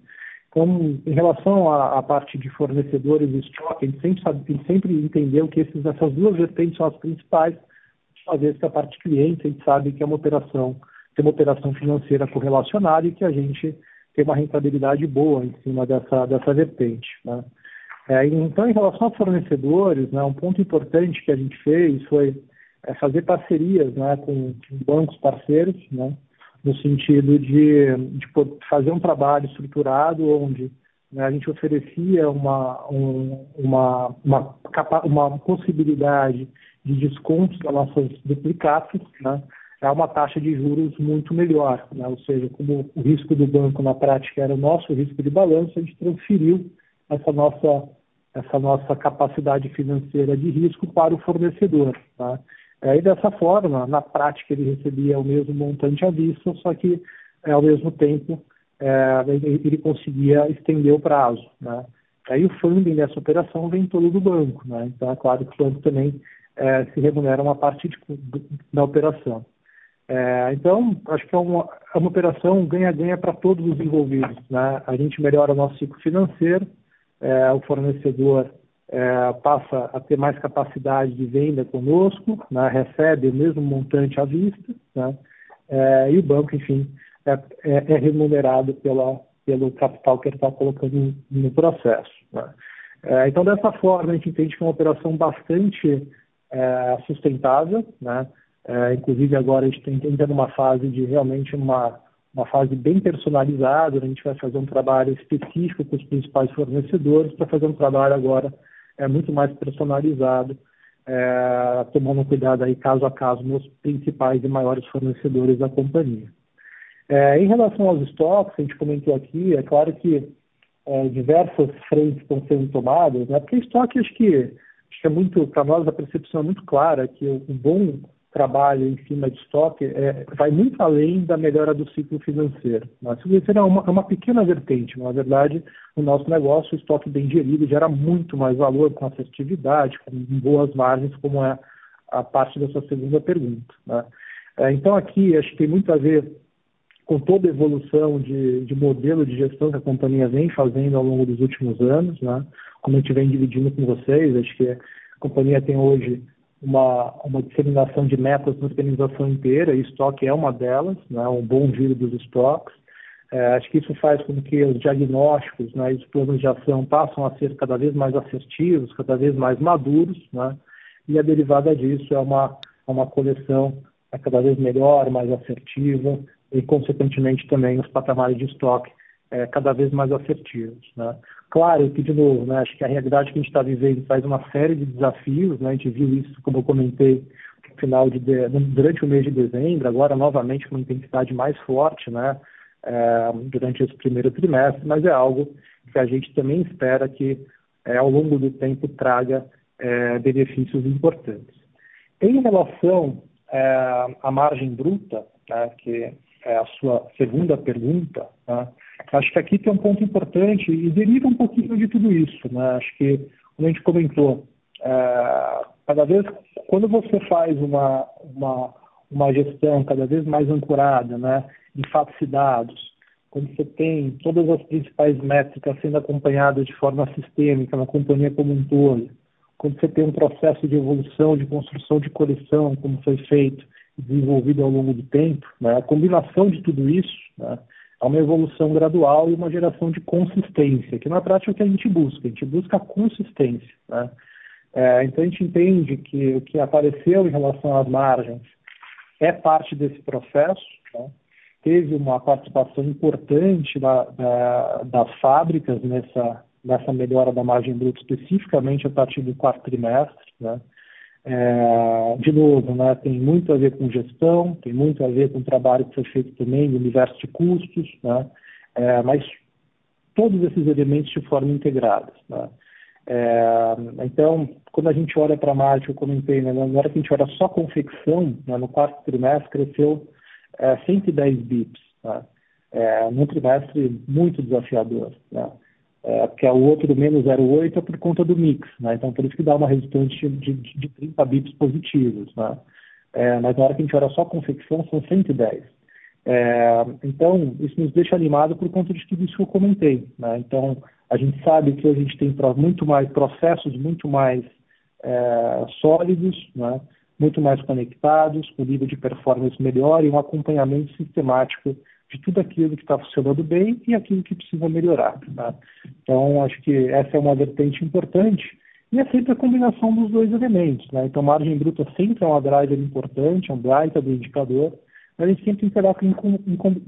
Então, em relação à, à, parte de fornecedores e estoque, a gente sempre, sabe, a gente sempre entendeu que esses, essas duas vertentes são as principais uma vez que a parte cliente a gente sabe que é uma operação, tem uma operação financeira correlacionada e que a gente tem uma rentabilidade boa em cima dessa, dessa vertente. Né? É, então, em relação a fornecedores, né, um ponto importante que a gente fez foi é, fazer parcerias né, com, bancos parceiros, né, no sentido de, de fazer um trabalho estruturado onde né, a gente oferecia uma, um, uma, uma, uma possibilidade de descontos das nossas duplicatas, né, é uma taxa de juros muito melhor. Né? Ou seja, como o risco do banco na prática era o nosso risco de balanço, a gente transferiu essa nossa, essa nossa capacidade financeira de risco para o fornecedor. Tá? E dessa forma, na prática, ele recebia o mesmo montante à vista, só que é, ao mesmo tempo é, ele conseguia estender o prazo. Né? Aí o funding dessa operação vem todo do banco. Né? Então é claro que o banco também é, se remunera uma parte de, da operação. É, então, acho que é uma, é uma operação ganha-ganha para todos os envolvidos. Né? A gente melhora o nosso ciclo financeiro, é, o fornecedor é, passa a ter mais capacidade de venda conosco, né? recebe o mesmo montante à vista, né? É, e o banco, enfim, é, é, remunerado pela, pelo capital que ele está colocando no processo. Né? Então, dessa forma, a gente entende que é uma operação bastante sustentável, né? É, inclusive agora a gente está numa fase de realmente uma, uma fase bem personalizada, a gente vai fazer um trabalho específico com os principais fornecedores para fazer um trabalho agora é, muito mais personalizado, é, tomando cuidado aí caso a caso nos principais e maiores fornecedores da companhia. É, em relação aos estoques, a gente comentou aqui, é claro que é, diversas frentes estão sendo tomadas, né? porque estoque acho que, acho que é muito, para nós a percepção é muito clara que o, o bom trabalho em cima de estoque é, vai muito além da melhora do ciclo financeiro. O ciclo financeiro é uma, uma pequena vertente, na verdade, no nosso negócio, o estoque bem gerido gera muito mais valor com assertividade, com boas margens, como é a parte da sua segunda pergunta. Né? É, então, aqui, acho que tem muito a ver com toda a evolução de, de, modelo de gestão que a companhia vem fazendo ao longo dos últimos anos, né? como a gente vem dividindo com vocês, acho que a companhia tem hoje uma, uma disseminação de metas na organização inteira, e estoque é uma delas, né? um bom giro dos estoques. É, acho que isso faz com que os diagnósticos né, e os planos de ação passam a ser cada vez mais assertivos, cada vez mais maduros, né? e a derivada disso é uma, uma coleção é cada vez melhor, mais assertiva, e, consequentemente, também os patamares de estoque é, cada vez mais assertivos. Né? Claro que, de novo, né, acho que a realidade que a gente está vivendo faz uma série de desafios, né? a gente viu isso, como eu comentei, no final de, durante o mês de dezembro, agora novamente com uma intensidade mais forte né? É, durante esse primeiro trimestre, mas é algo que a gente também espera que é, ao longo do tempo traga é, benefícios importantes. Em relação é, à margem bruta, né, que é a sua segunda pergunta, né? Acho que aqui tem um ponto importante e deriva um pouquinho de tudo isso. Né? Acho que, como a gente comentou, é, cada vez, quando você faz uma, uma, uma gestão cada vez mais ancorada né, em fatos e dados, quando você tem todas as principais métricas sendo acompanhadas de forma sistêmica na companhia como um todo, quando você tem um processo de evolução, de construção de coleção, como foi feito, desenvolvido ao longo do tempo, né, a combinação de tudo isso né, é uma evolução gradual e uma geração de consistência, que na prática é o que a gente busca, a gente busca a consistência. Né? É, então a gente entende que o que apareceu em relação às margens é parte desse processo, né? teve uma participação importante da, da, das fábricas nessa, nessa melhora da margem bruta, especificamente a partir do quarto trimestre, né? É, de novo, né, tem muito a ver com gestão, tem muito a ver com o trabalho que foi feito também no universo de custos, né, é, mas todos esses elementos de forma integrada. Né. É, então, quando a gente olha para a margem, eu comentei, né, na hora que a gente olha só confecção, né, no quarto trimestre cresceu 110 é, bips, né, é, num trimestre muito desafiador. Né é, porque é o outro menos 0,8 é por conta do mix, né? Então, por isso que dá uma resultante de, de, de 30 bips positivos, né? É, mas na hora que a gente olha só a confecção, são 110. É, então, isso nos deixa animado por conta de tudo isso que eu comentei, né? Então, a gente sabe que a gente tem muito mais processos, muito mais é, sólidos, né? muito mais conectados, com nível de performance melhor e um acompanhamento sistemático de tudo aquilo que está funcionando bem e aquilo que precisa melhorar. Tá? Então, acho que essa é uma vertente importante e é sempre a combinação dos dois elementos. Né? Então, margem bruta sempre é uma driver importante, é um baita do indicador, mas a gente sempre terá que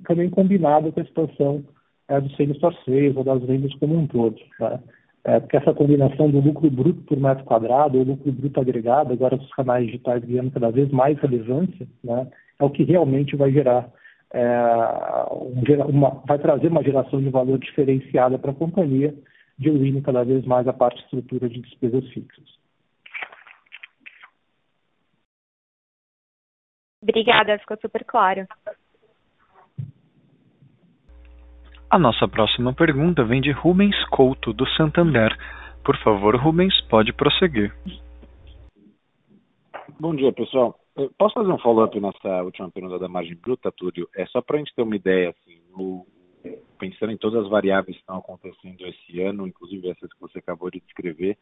também combinado com a expansão é, do same store sales ou das vendas como um todo. Tá? É, porque essa combinação do lucro bruto por metro quadrado ou lucro bruto agregado, agora os canais digitais ganhando cada vez mais relevância, né, é o que realmente vai gerar é, uma, vai trazer uma geração de valor diferenciada para a companhia, diluindo cada vez mais a parte de estrutura de despesas fixas. Obrigada, ficou super claro. A nossa próxima pergunta vem de Rubens Couto, do Santander. Por favor, Rubens, pode prosseguir. Bom dia, pessoal. Posso fazer um follow-up nessa última pergunta da margem bruta, Túlio? É só para a gente ter uma ideia, assim, no, pensando em todas as variáveis que estão acontecendo esse ano, inclusive essas que você acabou de descrever,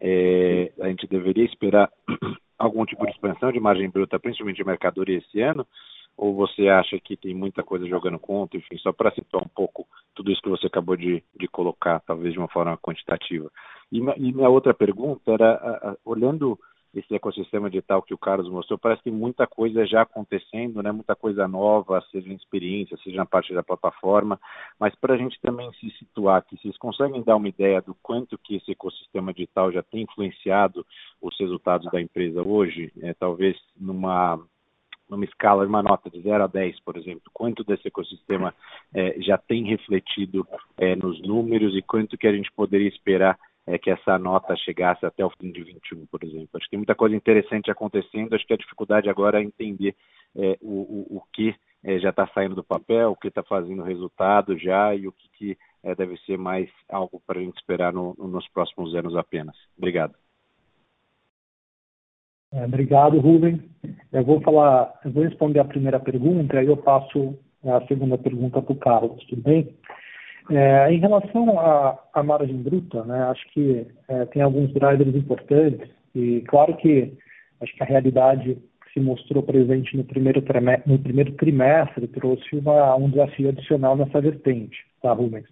é, a gente deveria esperar algum tipo de expansão de margem bruta, principalmente de mercadoria esse ano? Ou você acha que tem muita coisa jogando contra? Enfim, só para situar um pouco tudo isso que você acabou de, de colocar, talvez de uma forma quantitativa. E, e minha outra pergunta era, a, a, olhando esse ecossistema digital que o Carlos mostrou, parece que muita coisa já acontecendo, né? muita coisa nova, seja em experiência, seja na parte da plataforma, mas para a gente também se situar aqui, vocês conseguem dar uma ideia do quanto que esse ecossistema digital já tem influenciado os resultados da empresa hoje? É, talvez numa numa escala, uma nota de 0 a 10, por exemplo, quanto desse ecossistema é, já tem refletido é, nos números e quanto que a gente poderia esperar é, que essa nota chegasse até o fim de 21, por exemplo. Acho que tem muita coisa interessante acontecendo, acho que a dificuldade agora é entender é, o, o, o, que é, já está saindo do papel, o que está fazendo resultado já e o que, que é, deve ser mais algo para a gente esperar no, no, nos próximos anos apenas. Obrigado. É, obrigado, Rubem. Eu vou falar, eu vou responder a primeira pergunta, aí eu passo a segunda pergunta para o Carlos, tudo bem? É, em relação à, margem bruta, né, acho que é, tem alguns drivers importantes e claro que acho que a realidade se mostrou presente no primeiro, no primeiro trimestre trouxe uma, um desafio adicional nessa vertente, tá, Rubens?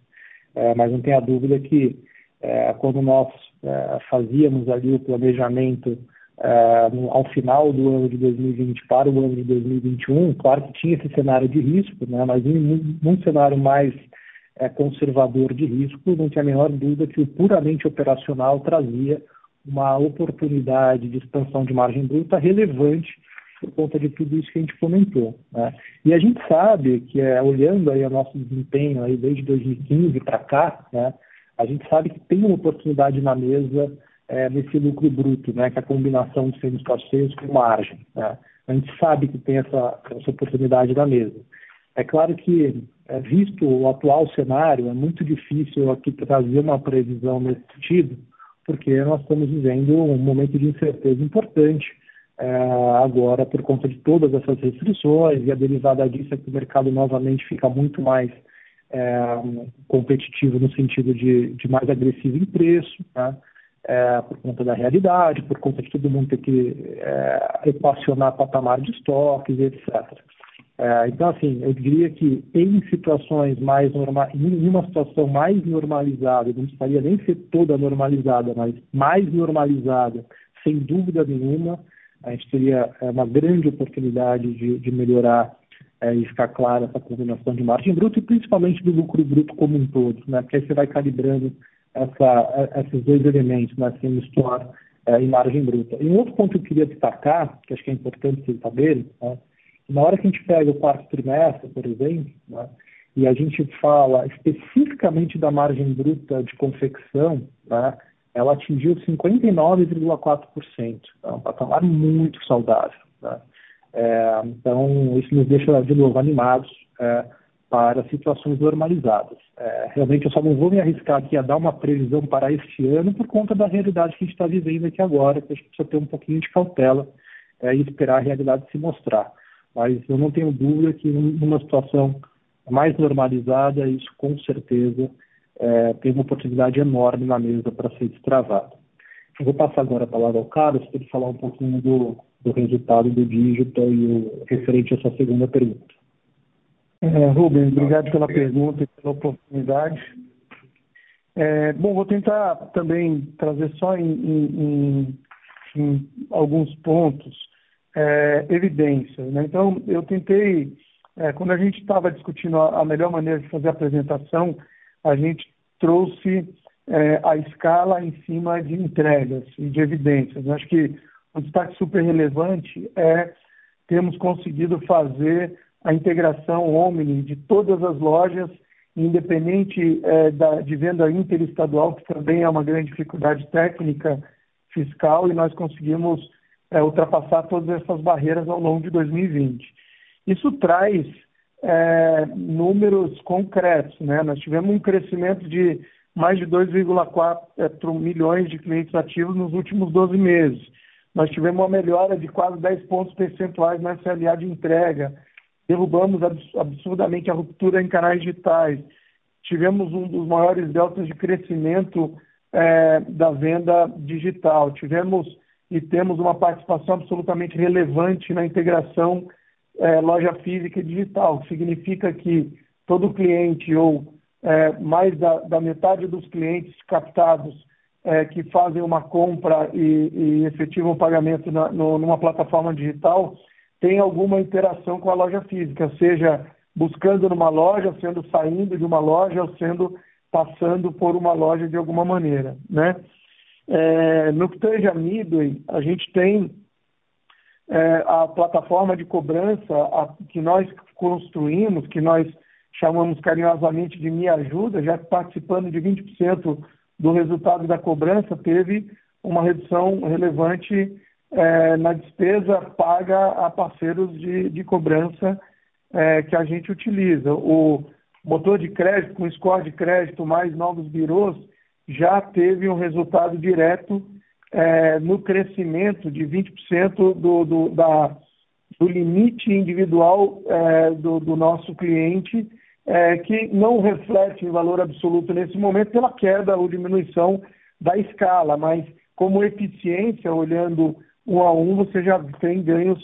É, mas não tenha dúvida que é, quando nós é, fazíamos ali o planejamento é, no, ao final do ano de 2020 para o ano de 2021, claro que tinha esse cenário de risco, né, mas em, num cenário mais é, conservador de risco, não tinha a menor dúvida que o puramente operacional trazia uma oportunidade de expansão de margem bruta relevante por conta de tudo isso que a gente comentou. Né? E a gente sabe que, é, olhando aí o nosso desempenho aí desde 2015 para cá, né, a gente sabe que tem uma oportunidade na mesa é, nesse lucro bruto, né, que é a combinação de serviços parceiros com margem. Né? A gente sabe que tem essa, essa oportunidade na mesa. É claro que, é, visto o atual cenário, é muito difícil aqui trazer uma previsão nesse sentido, porque nós estamos vivendo um momento de incerteza importante é, agora por conta de todas essas restrições e a derivada disso é que o mercado novamente fica muito mais é, competitivo no sentido de, de mais agressivo em preço, né? é, por conta da realidade, por conta de todo mundo ter que é, equacionar patamar de estoques, etc. É, então, assim, eu diria que em situações mais normais, em uma situação mais normalizada, não precisaria nem ser toda normalizada, mas mais normalizada, sem dúvida nenhuma, a gente teria é, uma grande oportunidade de, de melhorar é, e ficar clara essa combinação de margem bruta e principalmente do lucro bruto como um todo, né? Porque aí você vai calibrando essa, é, esses dois elementos, né? Assim, misturar é, e margem bruta. E um outro ponto que eu queria destacar, que acho que é importante vocês saberem, né? Na hora que a gente pega o quarto trimestre, por exemplo, né, e a gente fala especificamente da margem bruta de confecção, né, ela atingiu 59,4%. É um patamar muito saudável. Né? É, então, isso nos deixa, de novo, animados é, para situações normalizadas. É, realmente, eu só não vou me arriscar aqui a dar uma previsão para este ano por conta da realidade que a gente está vivendo aqui agora, que a gente precisa ter um pouquinho de cautela é, e esperar a realidade se mostrar. Mas eu não tenho dúvida que numa situação mais normalizada, isso com certeza é, tem uma oportunidade enorme na mesa para ser destravado. Eu vou passar agora a palavra ao Carlos para ele falar um pouquinho do, do resultado do digital e o referente a essa segunda pergunta. É, Rubens, obrigado pela pergunta e pela oportunidade. É, bom, vou tentar também trazer só em, em, em alguns pontos é, evidências. Né? Então, eu tentei, é, quando a gente estava discutindo a, a, melhor maneira de fazer a apresentação, a gente trouxe é, a escala em cima de entregas e de evidências. Acho que um destaque super relevante é termos conseguido fazer a integração Omni de todas as lojas, independente é, da, de venda interestadual, que também é uma grande dificuldade técnica fiscal, e nós conseguimos é, ultrapassar todas essas barreiras ao longo de 2020. Isso traz é, números concretos. Né? Nós tivemos um crescimento de mais de 2,4 é, milhões de clientes ativos nos últimos 12 meses. Nós tivemos uma melhora de quase 10 pontos percentuais na SLA de entrega. Derrubamos absurdamente a ruptura em canais digitais. Tivemos um dos maiores deltas de crescimento é, da venda digital. Tivemos e temos uma participação absolutamente relevante na integração é, loja física e digital, significa que todo cliente ou é, mais da, da, metade dos clientes captados é, que fazem uma compra e, e efetivam o pagamento na, no, numa plataforma digital tem alguma interação com a loja física, seja buscando numa loja, sendo saindo de uma loja ou sendo passando por uma loja de alguma maneira, né? É, no a Midway, a gente tem é, a plataforma de cobrança a, que nós construímos, que nós chamamos carinhosamente de Me Ajuda, já participando de 20% do resultado da cobrança, teve uma redução relevante é, na despesa paga a parceiros de, de cobrança é, que a gente utiliza. O motor de crédito, com score de crédito mais novos birôs, já teve um resultado direto é, no crescimento de 20% do, do, da, do limite individual é, do, do, nosso cliente, é, que não reflete em valor absoluto nesse momento pela queda ou diminuição da escala, mas como eficiência, olhando um a um, você já tem ganhos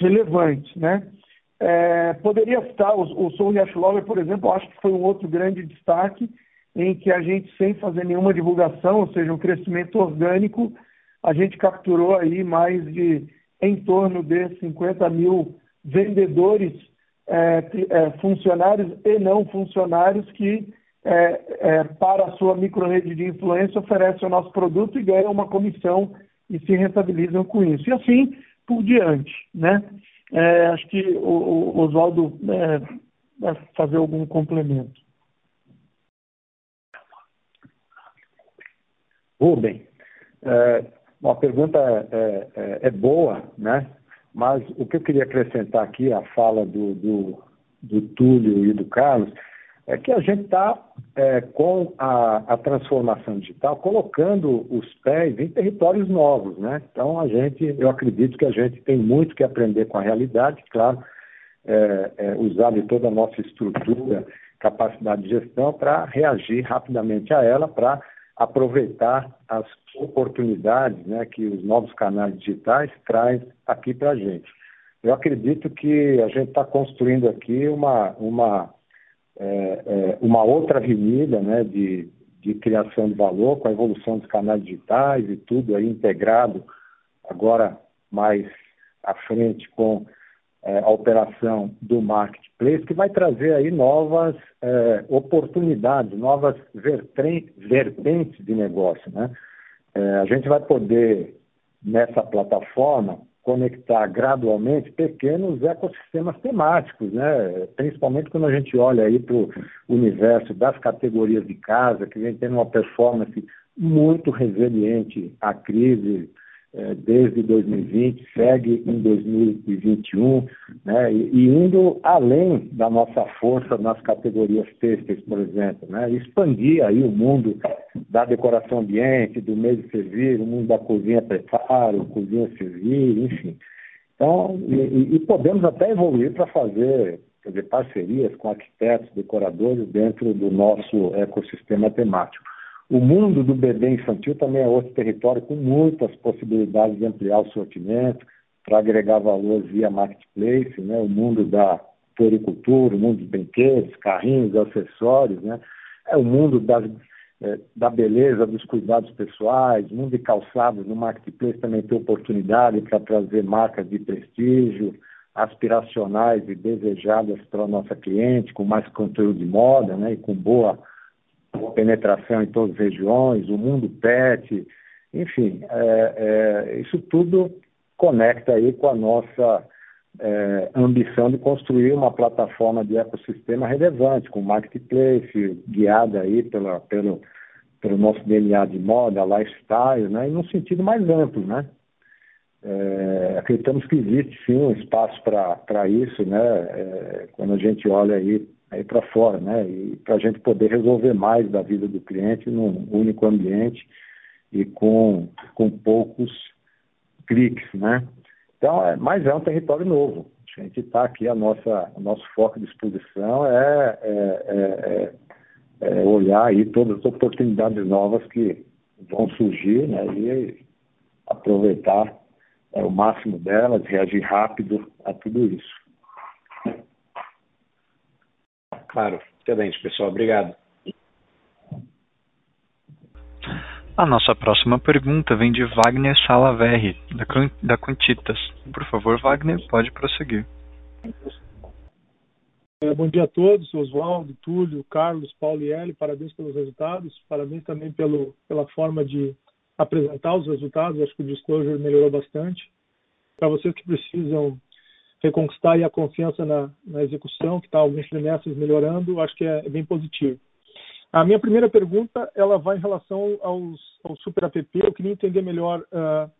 relevantes, né? É, poderia estar, o, o Soul Lover, por exemplo, acho que foi um outro grande destaque, em que a gente, sem fazer nenhuma divulgação, ou seja, um crescimento orgânico, a gente capturou aí mais de em torno de 50 mil vendedores, é, é, funcionários e não funcionários que, é, é, para a sua micro-rede de influência, oferecem o nosso produto e ganham uma comissão e se rentabilizam com isso. E assim por diante. Né? É, acho que o, o Oswaldo é, vai fazer algum complemento. Rubem, é, uma pergunta é, é, é, boa, né? mas o que eu queria acrescentar aqui, a fala do, do, do Túlio e do Carlos, é que a gente está, é, com a, a, transformação digital, colocando os pés em territórios novos. Né? Então, a gente, eu acredito que a gente tem muito que aprender com a realidade, claro, é, é, usar de toda a nossa estrutura, capacidade de gestão para reagir rapidamente a ela, para aproveitar as oportunidades né, que os novos canais digitais trazem aqui para a gente. Eu acredito que a gente está construindo aqui uma, uma, é, é, uma outra avenida né, de, de criação de valor com a evolução dos canais digitais e tudo aí integrado agora mais à frente com é, a operação do marketplace, que vai trazer aí novas é, oportunidades, novas vertentes de negócio. Né? É, a gente vai poder, nessa plataforma, conectar gradualmente pequenos ecossistemas temáticos, né? principalmente quando a gente olha aí para o universo das categorias de casa, que vem tendo uma performance muito resiliente à crise, desde 2020, segue em 2021, né, e, indo além da nossa força nas categorias têxteis, por exemplo, né, expandir aí o mundo da decoração ambiente, do meio de servir, o mundo da cozinha preparo, cozinha servir, enfim. Então, e, e podemos até evoluir para fazer parcerias com arquitetos, decoradores dentro do nosso ecossistema temático. O mundo do bebê infantil também é outro território com muitas possibilidades de ampliar o sortimento, para agregar valor via marketplace, né? o mundo da floricultura, o mundo dos brinquedos, carrinhos, acessórios, né? é o mundo das, é, da beleza, dos cuidados pessoais, o mundo de calçados no marketplace também tem oportunidade para trazer marcas de prestígio, aspiracionais e desejadas para a nossa cliente, com mais conteúdo de moda né? e com boa penetração em todas as regiões, o mundo pet, enfim, é, é, isso tudo conecta aí com a nossa é, ambição de construir uma plataforma de ecossistema relevante, com marketplace, guiada aí pela, pelo, pelo nosso DNA de moda, lifestyle, né, e num sentido mais amplo, né? É, acreditamos que existe sim um espaço para isso, né? É, quando a gente olha aí aí para fora, né? E para a gente poder resolver mais da vida do cliente num único ambiente e com, com poucos cliques, né? Então, é, mas é um território novo. A gente está aqui, a nossa, o nosso foco de exposição é, é, é, é, é olhar aí todas as oportunidades novas que vão surgir, né? E aproveitar é, o máximo delas, reagir rápido a tudo isso. Claro. Excelente, pessoal. Obrigado. A nossa próxima pergunta vem de Wagner Salaverri, da, Contitas. Quantitas. Por favor, Wagner, pode prosseguir. É, bom dia a todos, Oswaldo, Túlio, Carlos, Paulo e Eli. Parabéns pelos resultados, parabéns também pelo, pela forma de apresentar os resultados. Acho que o disclosure melhorou bastante. Para vocês que precisam reconquistar a confiança na, na execução, que está alguns trimestres melhorando, acho que é, é, bem positivo. A minha primeira pergunta, ela vai em relação aos, ao Super App. Eu queria entender melhor uh,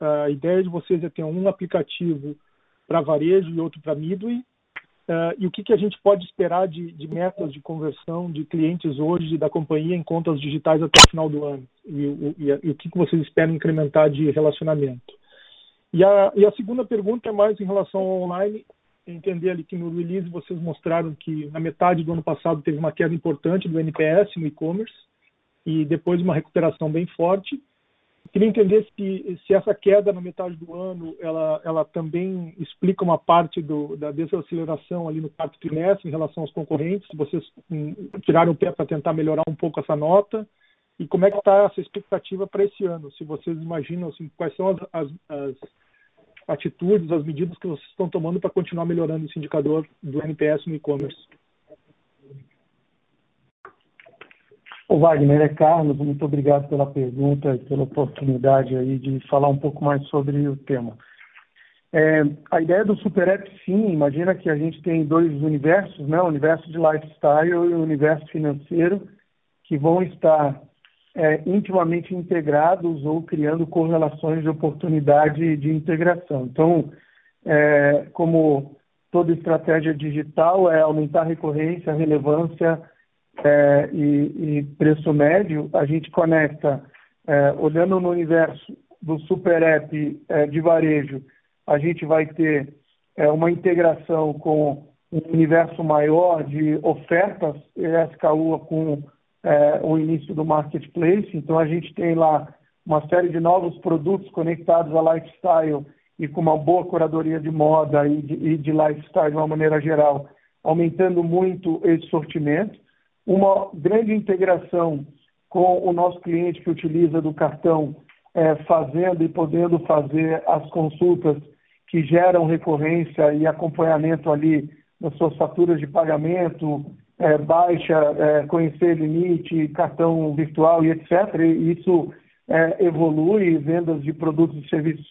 a ideia de vocês é ter um aplicativo para varejo e outro para midway, uh, e o que, que a gente pode esperar de, de, metas de conversão de clientes hoje da companhia em contas digitais até o final do ano, e, e, e o que, que vocês esperam incrementar de relacionamento. E a, e a segunda pergunta é mais em relação ao online. Entender ali que no release vocês mostraram que na metade do ano passado teve uma queda importante do NPS no e-commerce e depois uma recuperação bem forte. Queria entender se, se essa queda na metade do ano ela, ela também explica uma parte do, da desaceleração ali no quarto trimestre em relação aos concorrentes, vocês hum, tiraram o pé para tentar melhorar um pouco essa nota e como é que está essa expectativa para esse ano? Se vocês imaginam assim, quais são as, as, as, atitudes, as medidas que vocês estão tomando para continuar melhorando esse indicador do NPS no e-commerce? O Wagner é Carlos, muito obrigado pela pergunta e pela oportunidade aí de falar um pouco mais sobre o tema. É, a ideia do Super App, sim, imagina que a gente tem dois universos, né? o universo de lifestyle e o universo financeiro, que vão estar é, intimamente integrados ou criando correlações de oportunidade de integração. Então, é, como toda estratégia digital é aumentar a recorrência, a relevância é, e, e, preço médio, a gente conecta, é, olhando no universo do super app é, de varejo, a gente vai ter é, uma integração com um universo maior de ofertas SKU com é, o início do marketplace. Então, a gente tem lá uma série de novos produtos conectados a lifestyle e com uma boa curadoria de moda e de, e de lifestyle de uma maneira geral, aumentando muito esse sortimento. Uma grande integração com o nosso cliente que utiliza do cartão, é, fazendo e podendo fazer as consultas que geram recorrência e acompanhamento ali nas suas faturas de pagamento, é, baixa, é, conhecer limite, cartão virtual e etc. E isso é, evolui, vendas de produtos e serviços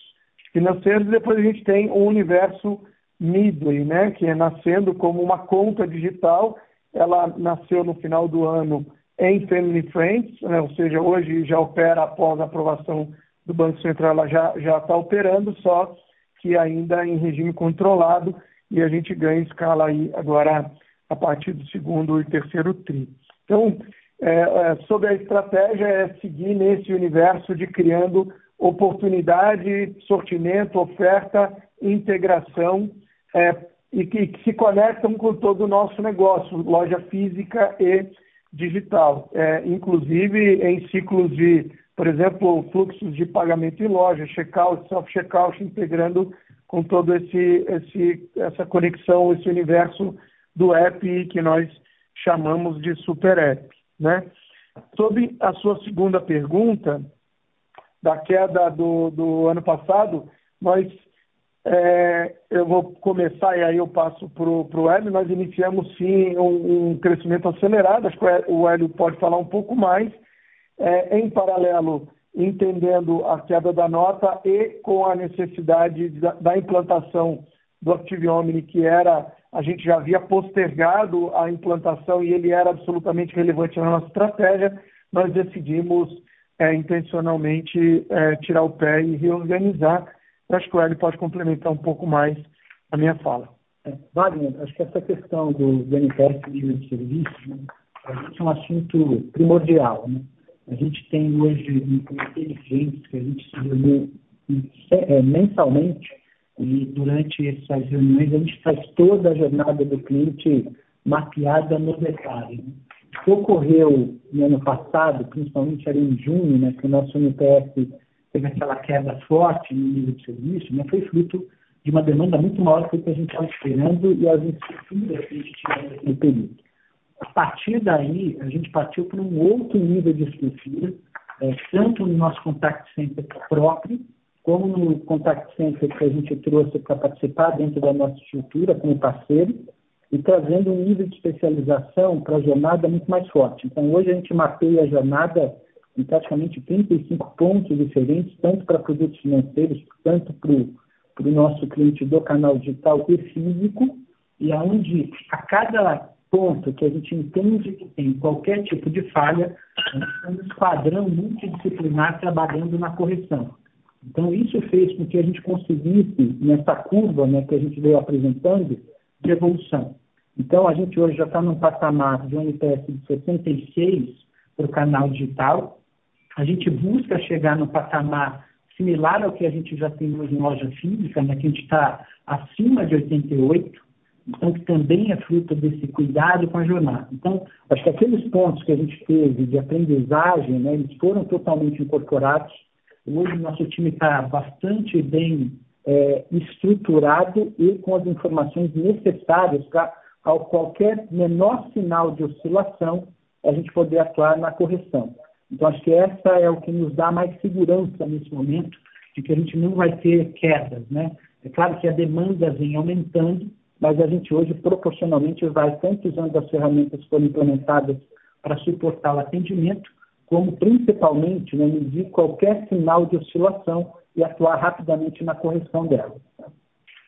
financeiros. E depois a gente tem o universo Midway, né, que é nascendo como uma conta digital. Ela nasceu no final do ano em Family Friends, né, ou seja, hoje já opera após a aprovação do Banco Central, ela já está operando, só que ainda em regime controlado e a gente ganha escala aí agora a partir do segundo e terceiro tri. Então, é, é, sobre a estratégia é seguir nesse universo de criando oportunidade, sortimento, oferta, integração é, e que, que, se conectam com todo o nosso negócio, loja física e digital, é, inclusive em ciclos de, por exemplo, fluxos de pagamento em loja, checkout, self-checkout, integrando com todo esse, esse essa conexão, esse universo do app que nós chamamos de super app. Né? Sobre a sua segunda pergunta, da queda do, do ano passado, nós, é, eu vou começar e aí eu passo para o Hélio, nós iniciamos sim um, um, crescimento acelerado, acho que o Hélio pode falar um pouco mais, é, em paralelo, entendendo a queda da nota e com a necessidade da, da implantação do Active Omni, que era a gente já havia postergado a implantação e ele era absolutamente relevante na nossa estratégia, nós decidimos é, intencionalmente é, tirar o pé e reorganizar. Eu acho que o Hélio pode complementar um pouco mais a minha fala. É, Wagner, acho que essa questão do, do NPS de serviço né, é um assunto primordial. Né? A gente tem hoje clientes que a gente se reúne é, mensalmente e durante essas reuniões a gente faz toda a jornada do cliente mapeada no detalhe. Né? O que ocorreu no ano passado, principalmente ali em junho, né, que o nosso NPS teve aquela queda forte no nível de serviço, né, foi fruto de uma demanda muito maior do que a gente estava esperando e as estruturas que a gente tinha naquele período. A partir daí, a gente partiu para um outro nível de estrutura, é, tanto no nosso contact center próprio, como no contact center que a gente trouxe para participar dentro da nossa estrutura como parceiro, e trazendo um nível de especialização para a jornada muito mais forte. Então, hoje a gente mapeia a jornada em praticamente 35 pontos diferentes, tanto para produtos financeiros, tanto para o nosso cliente do canal digital e físico, e aonde a cada ponto que a gente entende que tem qualquer tipo de falha, a gente tem um esquadrão multidisciplinar trabalhando na correção. Então, isso fez com que a gente conseguisse, nessa curva né, que a gente veio apresentando, de evolução. Então, a gente hoje já está num patamar de um NPS de 66 para o canal digital. A gente busca chegar no patamar similar ao que a gente já tem hoje em loja física, né, que a gente está acima de 88, então que também é fruto desse cuidado com a jornada. Então, acho que aqueles pontos que a gente teve de aprendizagem, né, eles foram totalmente incorporados. Hoje nosso time está bastante bem é, estruturado e com as informações necessárias para qualquer menor sinal de oscilação, a gente poder atuar na correção. Então, acho que essa é o que nos dá mais segurança nesse momento, de que a gente não vai ter quedas, né? É claro que a demanda vem aumentando, mas a gente hoje, proporcionalmente, vai tanto usando as ferramentas que foram implementadas para suportar o atendimento, como principalmente né, medir qualquer sinal de oscilação e atuar rapidamente na correção dela.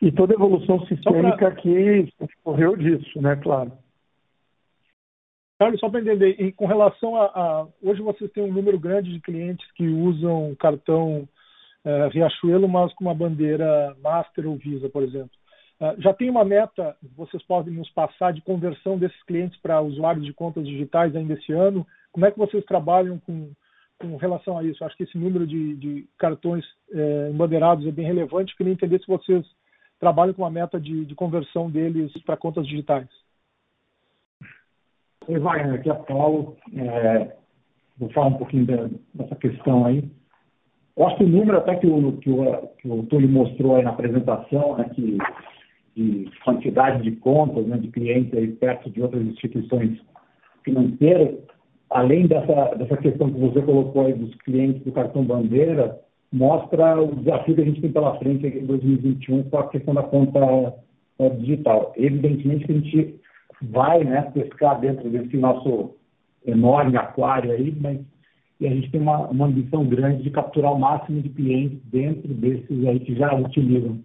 E toda evolução sistêmica pra... que correu disso, né, claro. Carlos, só para entender, e com relação a, a, Hoje vocês têm um número grande de clientes que usam cartão é, Riachuelo, mas com uma bandeira Master ou Visa, por exemplo. É, já tem uma meta, vocês podem nos passar, de conversão desses clientes para usuários de contas digitais ainda esse ano? Como é que vocês trabalham com, com relação a isso? Acho que esse número de, de cartões é, embandeirados é bem relevante. Queria entender se vocês trabalham com uma meta de, de conversão deles para contas digitais. Oi, Wagner, aqui é Paulo. É, vou falar um pouquinho dessa questão aí. Eu acho que o número até que o, que o, que o Túlio mostrou aí na apresentação, né, que, de quantidade de contas né, de clientes aí perto de outras instituições financeiras, além dessa, dessa questão que você colocou aí dos clientes do cartão bandeira, mostra o desafio que a gente tem pela frente em 2021 com a questão da conta é, digital. Evidentemente que a gente vai né, pescar dentro desse nosso enorme aquário aí, mas e a gente tem uma, uma ambição grande de capturar o máximo de clientes dentro desses aí que já utilizam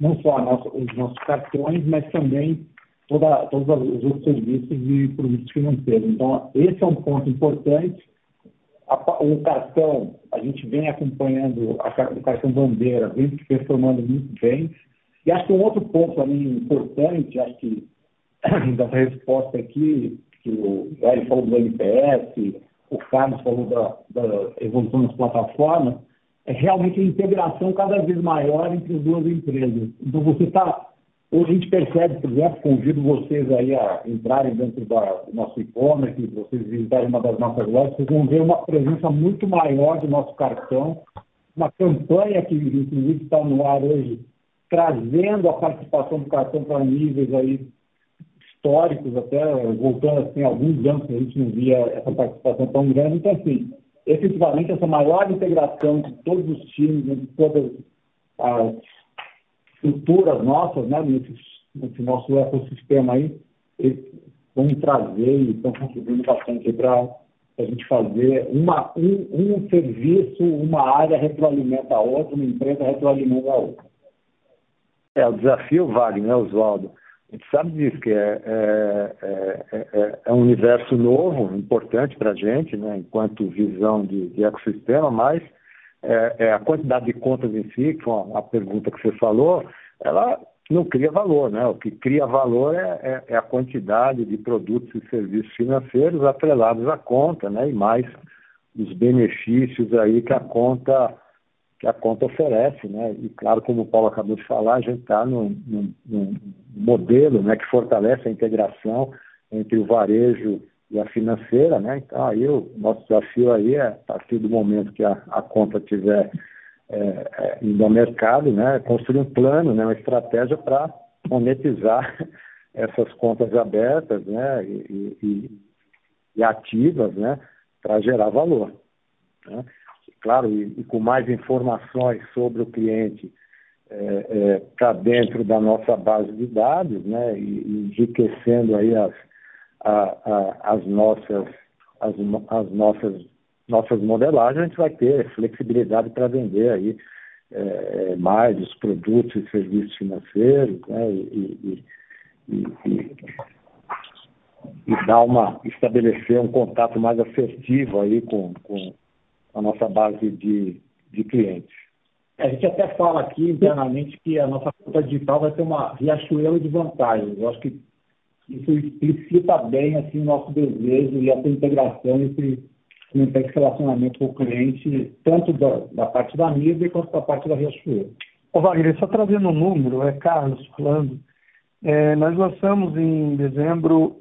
não só os nossos cartões, mas também toda, todos os outros serviços e produtos financeiros. Então, esse é um ponto importante o cartão, a gente vem acompanhando a, o cartão bandeira, vem se performando muito bem. E acho que um outro ponto também importante, acho que dessa resposta aqui, que o Hélio falou do NPS, o Carlos falou da, da evolução das plataformas, é realmente a integração cada vez maior entre as duas empresas. Então, você está Hoje a gente percebe, por exemplo, convido vocês aí a entrarem dentro da, do nosso e-commerce, vocês visitarem uma das nossas lojas, vocês vão ver uma presença muito maior do nosso cartão, uma campanha que inclusive está no ar hoje, trazendo a participação do cartão para níveis aí históricos, até voltando assim, alguns anos que a gente não via essa participação tão grande. Então, assim, efetivamente, essa maior integração de todos os times, de todas as estruturas nossas, né, nesse, nesse nosso ecossistema aí, vão trazer e estão contribuindo bastante para a gente fazer uma, um, um serviço, uma área retroalimenta a outra, uma empresa retroalimenta a outra. É, o desafio, Wagner, né, Oswaldo? A gente sabe disso, que é, é, é, é, é um universo novo, importante para a gente, né, enquanto visão de, de ecossistema, mas é, é, a quantidade de contas em si, que foi a pergunta que você falou, ela não cria valor, né? O que cria valor é, é, é, a quantidade de produtos e serviços financeiros atrelados à conta, né? E mais os benefícios aí que a conta que a conta oferece, né? E claro, como o Paulo acabou de falar, a gente está num, num, num, modelo, né, que fortalece a integração entre o varejo e a financeira, né? Então aí o nosso desafio aí é, a partir do momento que a, a conta tiver é, é, indo ao mercado, né, construir um plano, né, uma estratégia para monetizar essas contas abertas né, e, e, e ativas né, para gerar valor. Né? Claro, e, e, com mais informações sobre o cliente é, é, para dentro da nossa base de dados, né? E, enriquecendo aí as, as nossas as, as nossas nossas modelagens, a gente vai ter flexibilidade para vender aí é, mais os produtos e serviços financeiros, né? E, e, e, e dar uma estabelecer um contato mais assertivo aí com, com a nossa base de, de clientes. É, a gente até fala aqui internamente que a nossa conta digital vai ter uma riachuelo de vantagens. Eu acho que isso explicita bem assim, o nosso desejo e essa integração entre esse relacionamento com o cliente, tanto da, da parte da mídia quanto da parte da Riachuelo. Ô Wagner, só trazendo um número, é Carlos falando, é, nós lançamos em dezembro,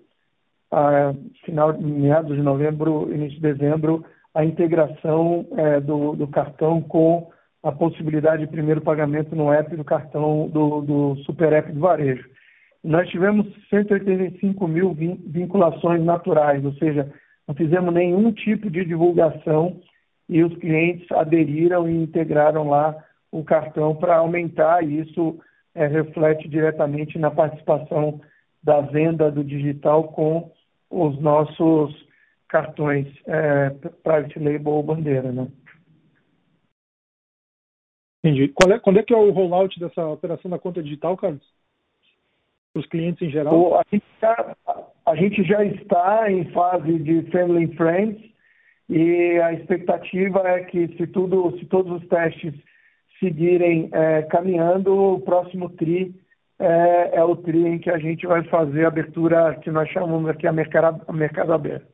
a, final, meados de novembro, início de dezembro, a integração é, do, do, cartão com a possibilidade de primeiro pagamento no app do cartão do, do Super App do Varejo. Nós tivemos 185 mil vinculações naturais, ou seja, não fizemos nenhum tipo de divulgação e os clientes aderiram e integraram lá o cartão para aumentar e isso é, reflete diretamente na participação da venda do digital com os nossos cartões é, private label ou bandeira, né? Entendi. É, quando é que é o rollout dessa operação da conta digital, Carlos? Para os clientes em geral? O, a, gente já, a, gente já, está em fase de Family and Friends e a expectativa é que se, tudo, se todos os testes seguirem é, caminhando, o próximo TRI é, é, o TRI em que a gente vai fazer a abertura que nós chamamos aqui a mercado, a mercado aberto.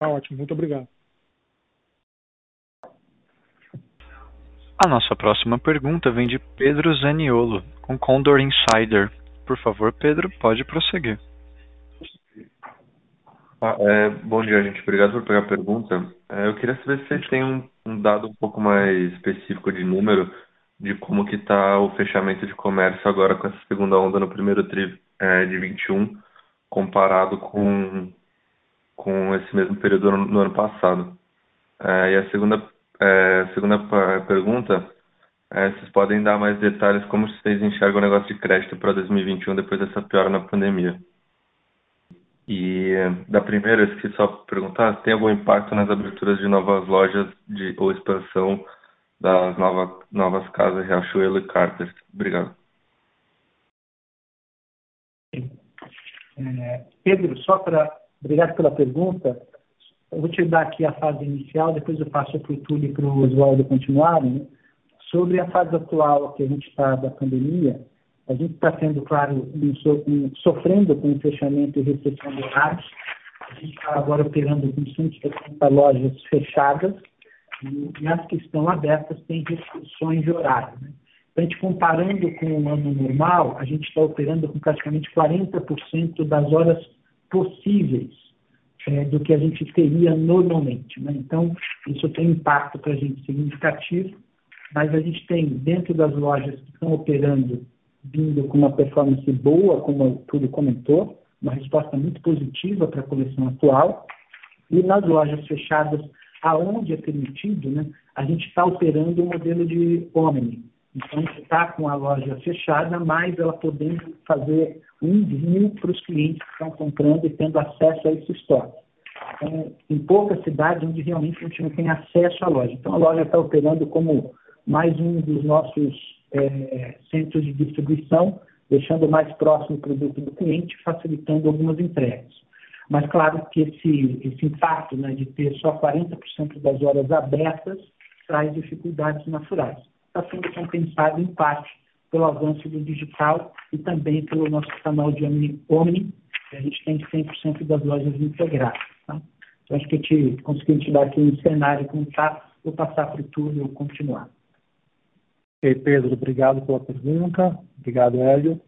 Ah, ótimo, muito obrigado. A nossa próxima pergunta vem de Pedro Zaniolo, com Condor Insider. Por favor, Pedro, pode prosseguir. Ah, é, bom dia, gente. Obrigado por pegar a pergunta. É, eu queria saber se vocês têm um, um, dado um pouco mais específico de número de como que está o fechamento de comércio agora com essa segunda onda no primeiro tri é, de 21, comparado com, com esse mesmo período no, no ano passado. É, e a segunda, é, segunda pergunta é, vocês podem dar mais detalhes como vocês enxergam o negócio de crédito para 2021 depois dessa piora na pandemia. E da primeira, eu esqueci só perguntar, tem algum impacto nas aberturas de novas lojas de, ou expansão das nova, novas casas Riachuelo e Carter? Obrigado. É, Pedro, só para. Obrigado pela pergunta. Eu vou te dar aqui a fase inicial, depois eu passo para o Túlio e para o Oswaldo continuarem. Né? Sobre a fase atual que a gente está da pandemia, a gente está sendo, claro, um, um, sofrendo com o fechamento e restrição de horários. A gente está agora operando com 170 lojas fechadas e, e, as que estão abertas têm restrições de horário. Né? Então, a gente comparando com o ano normal, a gente está operando com praticamente 40% das horas possíveis é, do que a gente teria normalmente. Né? Então, isso tem impacto para a gente significativo mas a gente tem dentro das lojas que estão operando, vindo com uma performance boa, como o Túlio comentou, uma resposta muito positiva para a coleção atual, e nas lojas fechadas, aonde é permitido, né, a gente está operando o um modelo de Omni. Então, está com a loja fechada, mas ela podendo fazer um envio para os clientes que estão comprando e tendo acesso a esse estoque. Então, em poucas cidades onde realmente a gente não tem acesso à loja. Então, a loja está operando como mais um dos nossos é, centros de distribuição, deixando mais próximo o produto do cliente, facilitando algumas entregas. Mas claro que esse, esse impacto né, de ter só 40% das horas abertas traz dificuldades naturais. Está sendo compensado em parte pelo avanço do digital e também pelo nosso canal de Omni, que a gente tem 100% das lojas integradas. Tá? Então, acho que a gente conseguiu te dar aqui um cenário como está, vou passar para o Túlio continuar. Pedro, obrigado pela pergunta. Obrigado, Hélio.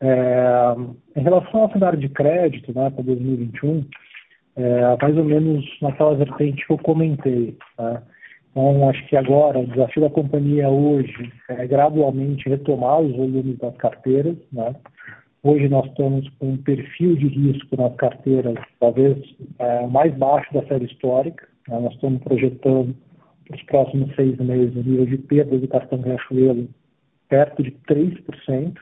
É, em relação ao cenário de crédito né, para 2021, é, mais ou menos naquela vertente que eu comentei. Né? Então, acho que agora o desafio da companhia hoje é gradualmente retomar os volumes das carteiras. Né? Hoje nós estamos com um perfil de risco nas carteiras talvez é, mais baixo da série histórica. Né? Nós estamos projetando para os próximos seis meses o nível de perda do cartão Riachuelo perto de 3%.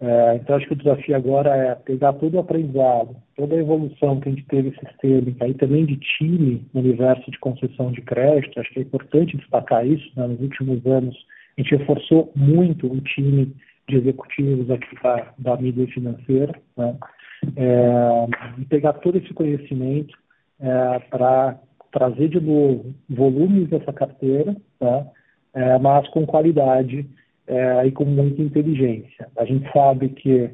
É, então, acho que o desafio agora é pegar todo o aprendizado, toda a evolução que a gente teve sistêmica e também de time no universo de concessão de crédito. Acho que é importante destacar isso. Né? Nos últimos anos, a gente reforçou muito o time de executivos aqui da, da mídia financeira, né? é, e pegar todo esse conhecimento é, para trazer de novo volumes dessa carteira, tá? mas com qualidade é, e com muita inteligência. A gente sabe que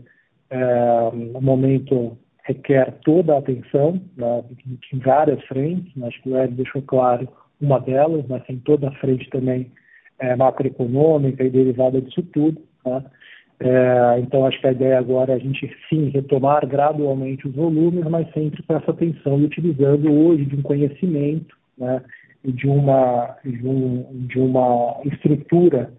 é, o momento requer toda a atenção né, em várias frentes, né? acho que o Ed deixou claro uma delas, mas tem toda a frente também é, macroeconômica e derivada disso tudo. Né? É, então, acho que a ideia agora é a gente, sim, retomar gradualmente os volumes, mas sempre com essa atenção e utilizando hoje de um conhecimento né, e de uma, de, um, de uma estrutura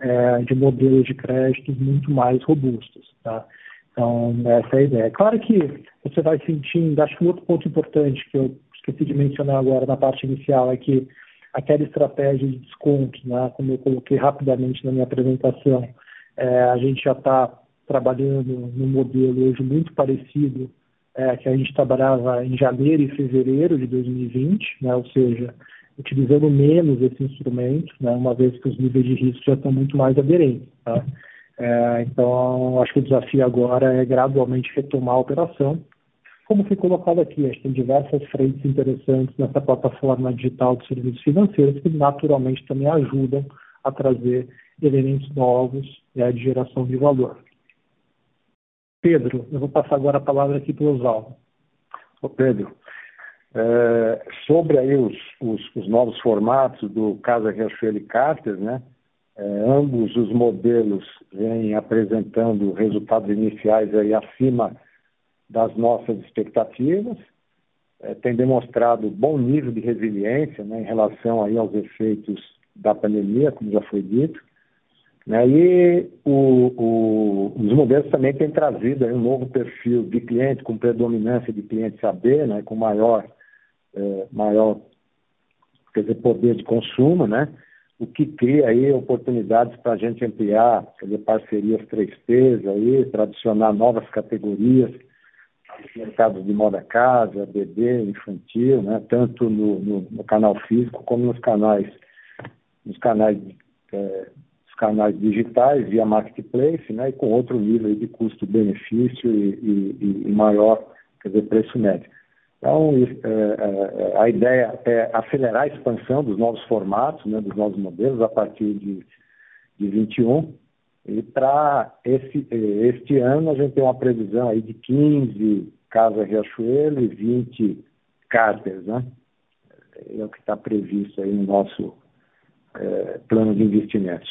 é, de modelos de créditos muito mais robustos. Tá? Então, essa é a ideia. Claro que você vai sentindo, acho que um outro ponto importante que eu esqueci de mencionar agora na parte inicial é que aquela estratégia de desconto, né, como eu coloquei rapidamente na minha apresentação, é, a gente já está trabalhando num modelo hoje muito parecido é, que a gente trabalhava em janeiro e fevereiro de 2020, né, ou seja, utilizando menos esse instrumento, né, uma vez que os níveis de risco já estão muito mais aderentes. Tá? É, então, acho que o desafio agora é gradualmente retomar a operação. Como foi colocado aqui, a gente tem diversas frentes interessantes nessa plataforma digital de serviços financeiros que naturalmente também ajudam a trazer elementos novos né, de geração de valor. Pedro, eu vou passar agora a palavra aqui para o Oswaldo. Ô Pedro, é, sobre aí os, os, os, novos formatos do Casa Riachuelo e Carter, né? É, ambos os modelos vêm apresentando resultados iniciais aí acima das nossas expectativas, é, tem demonstrado bom nível de resiliência né, em relação aí aos efeitos da pandemia, como já foi dito. Né? E o, o, os modelos também têm trazido um novo perfil de cliente com predominância de cliente saber, né? com maior, é, maior quer dizer, poder de consumo, né? o que cria aí oportunidades para a gente ampliar quer dizer, parcerias 3Ps, aí, para novas categorias, mercados de moda casa, bebê, infantil, né? tanto no, no, no canal físico como nos canais, nos canais é, canais digitais via marketplace, né, e com outro nível de custo-benefício e, e, e, maior, quer dizer, preço médio. Então, é, é, a ideia é acelerar a expansão dos novos formatos, né, dos novos modelos a partir de, de 21. E para este ano a gente tem uma previsão aí de 15 Casa Riachuelo e 20 Carters, né? É o que está previsto aí no nosso é, plano de investimentos.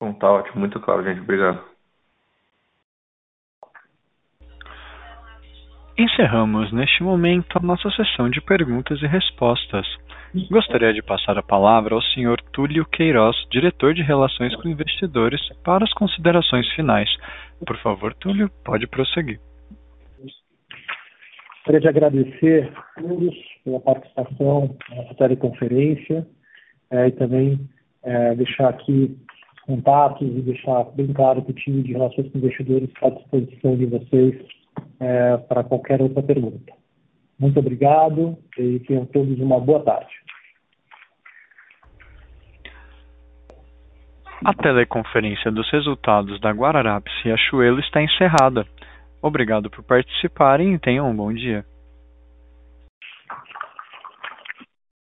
Bom, tá ótimo, muito claro, gente. Obrigado. Encerramos neste momento a nossa sessão de perguntas e respostas. Gostaria de passar a palavra ao Sr. Túlio Queiroz, diretor de Relações com Investidores, para as considerações finais. Por favor, Túlio, pode prosseguir. Gostaria de agradecer a todos pela participação nessa teleconferência é, e também é, deixar aqui contatos e deixar bem claro que o time de relações com investidores está à disposição de vocês é, para qualquer outra pergunta. Muito obrigado e tenham todos uma boa tarde. A teleconferência dos resultados da Guararapes Riachuelo está encerrada. Obrigado por participarem e tenham um bom dia.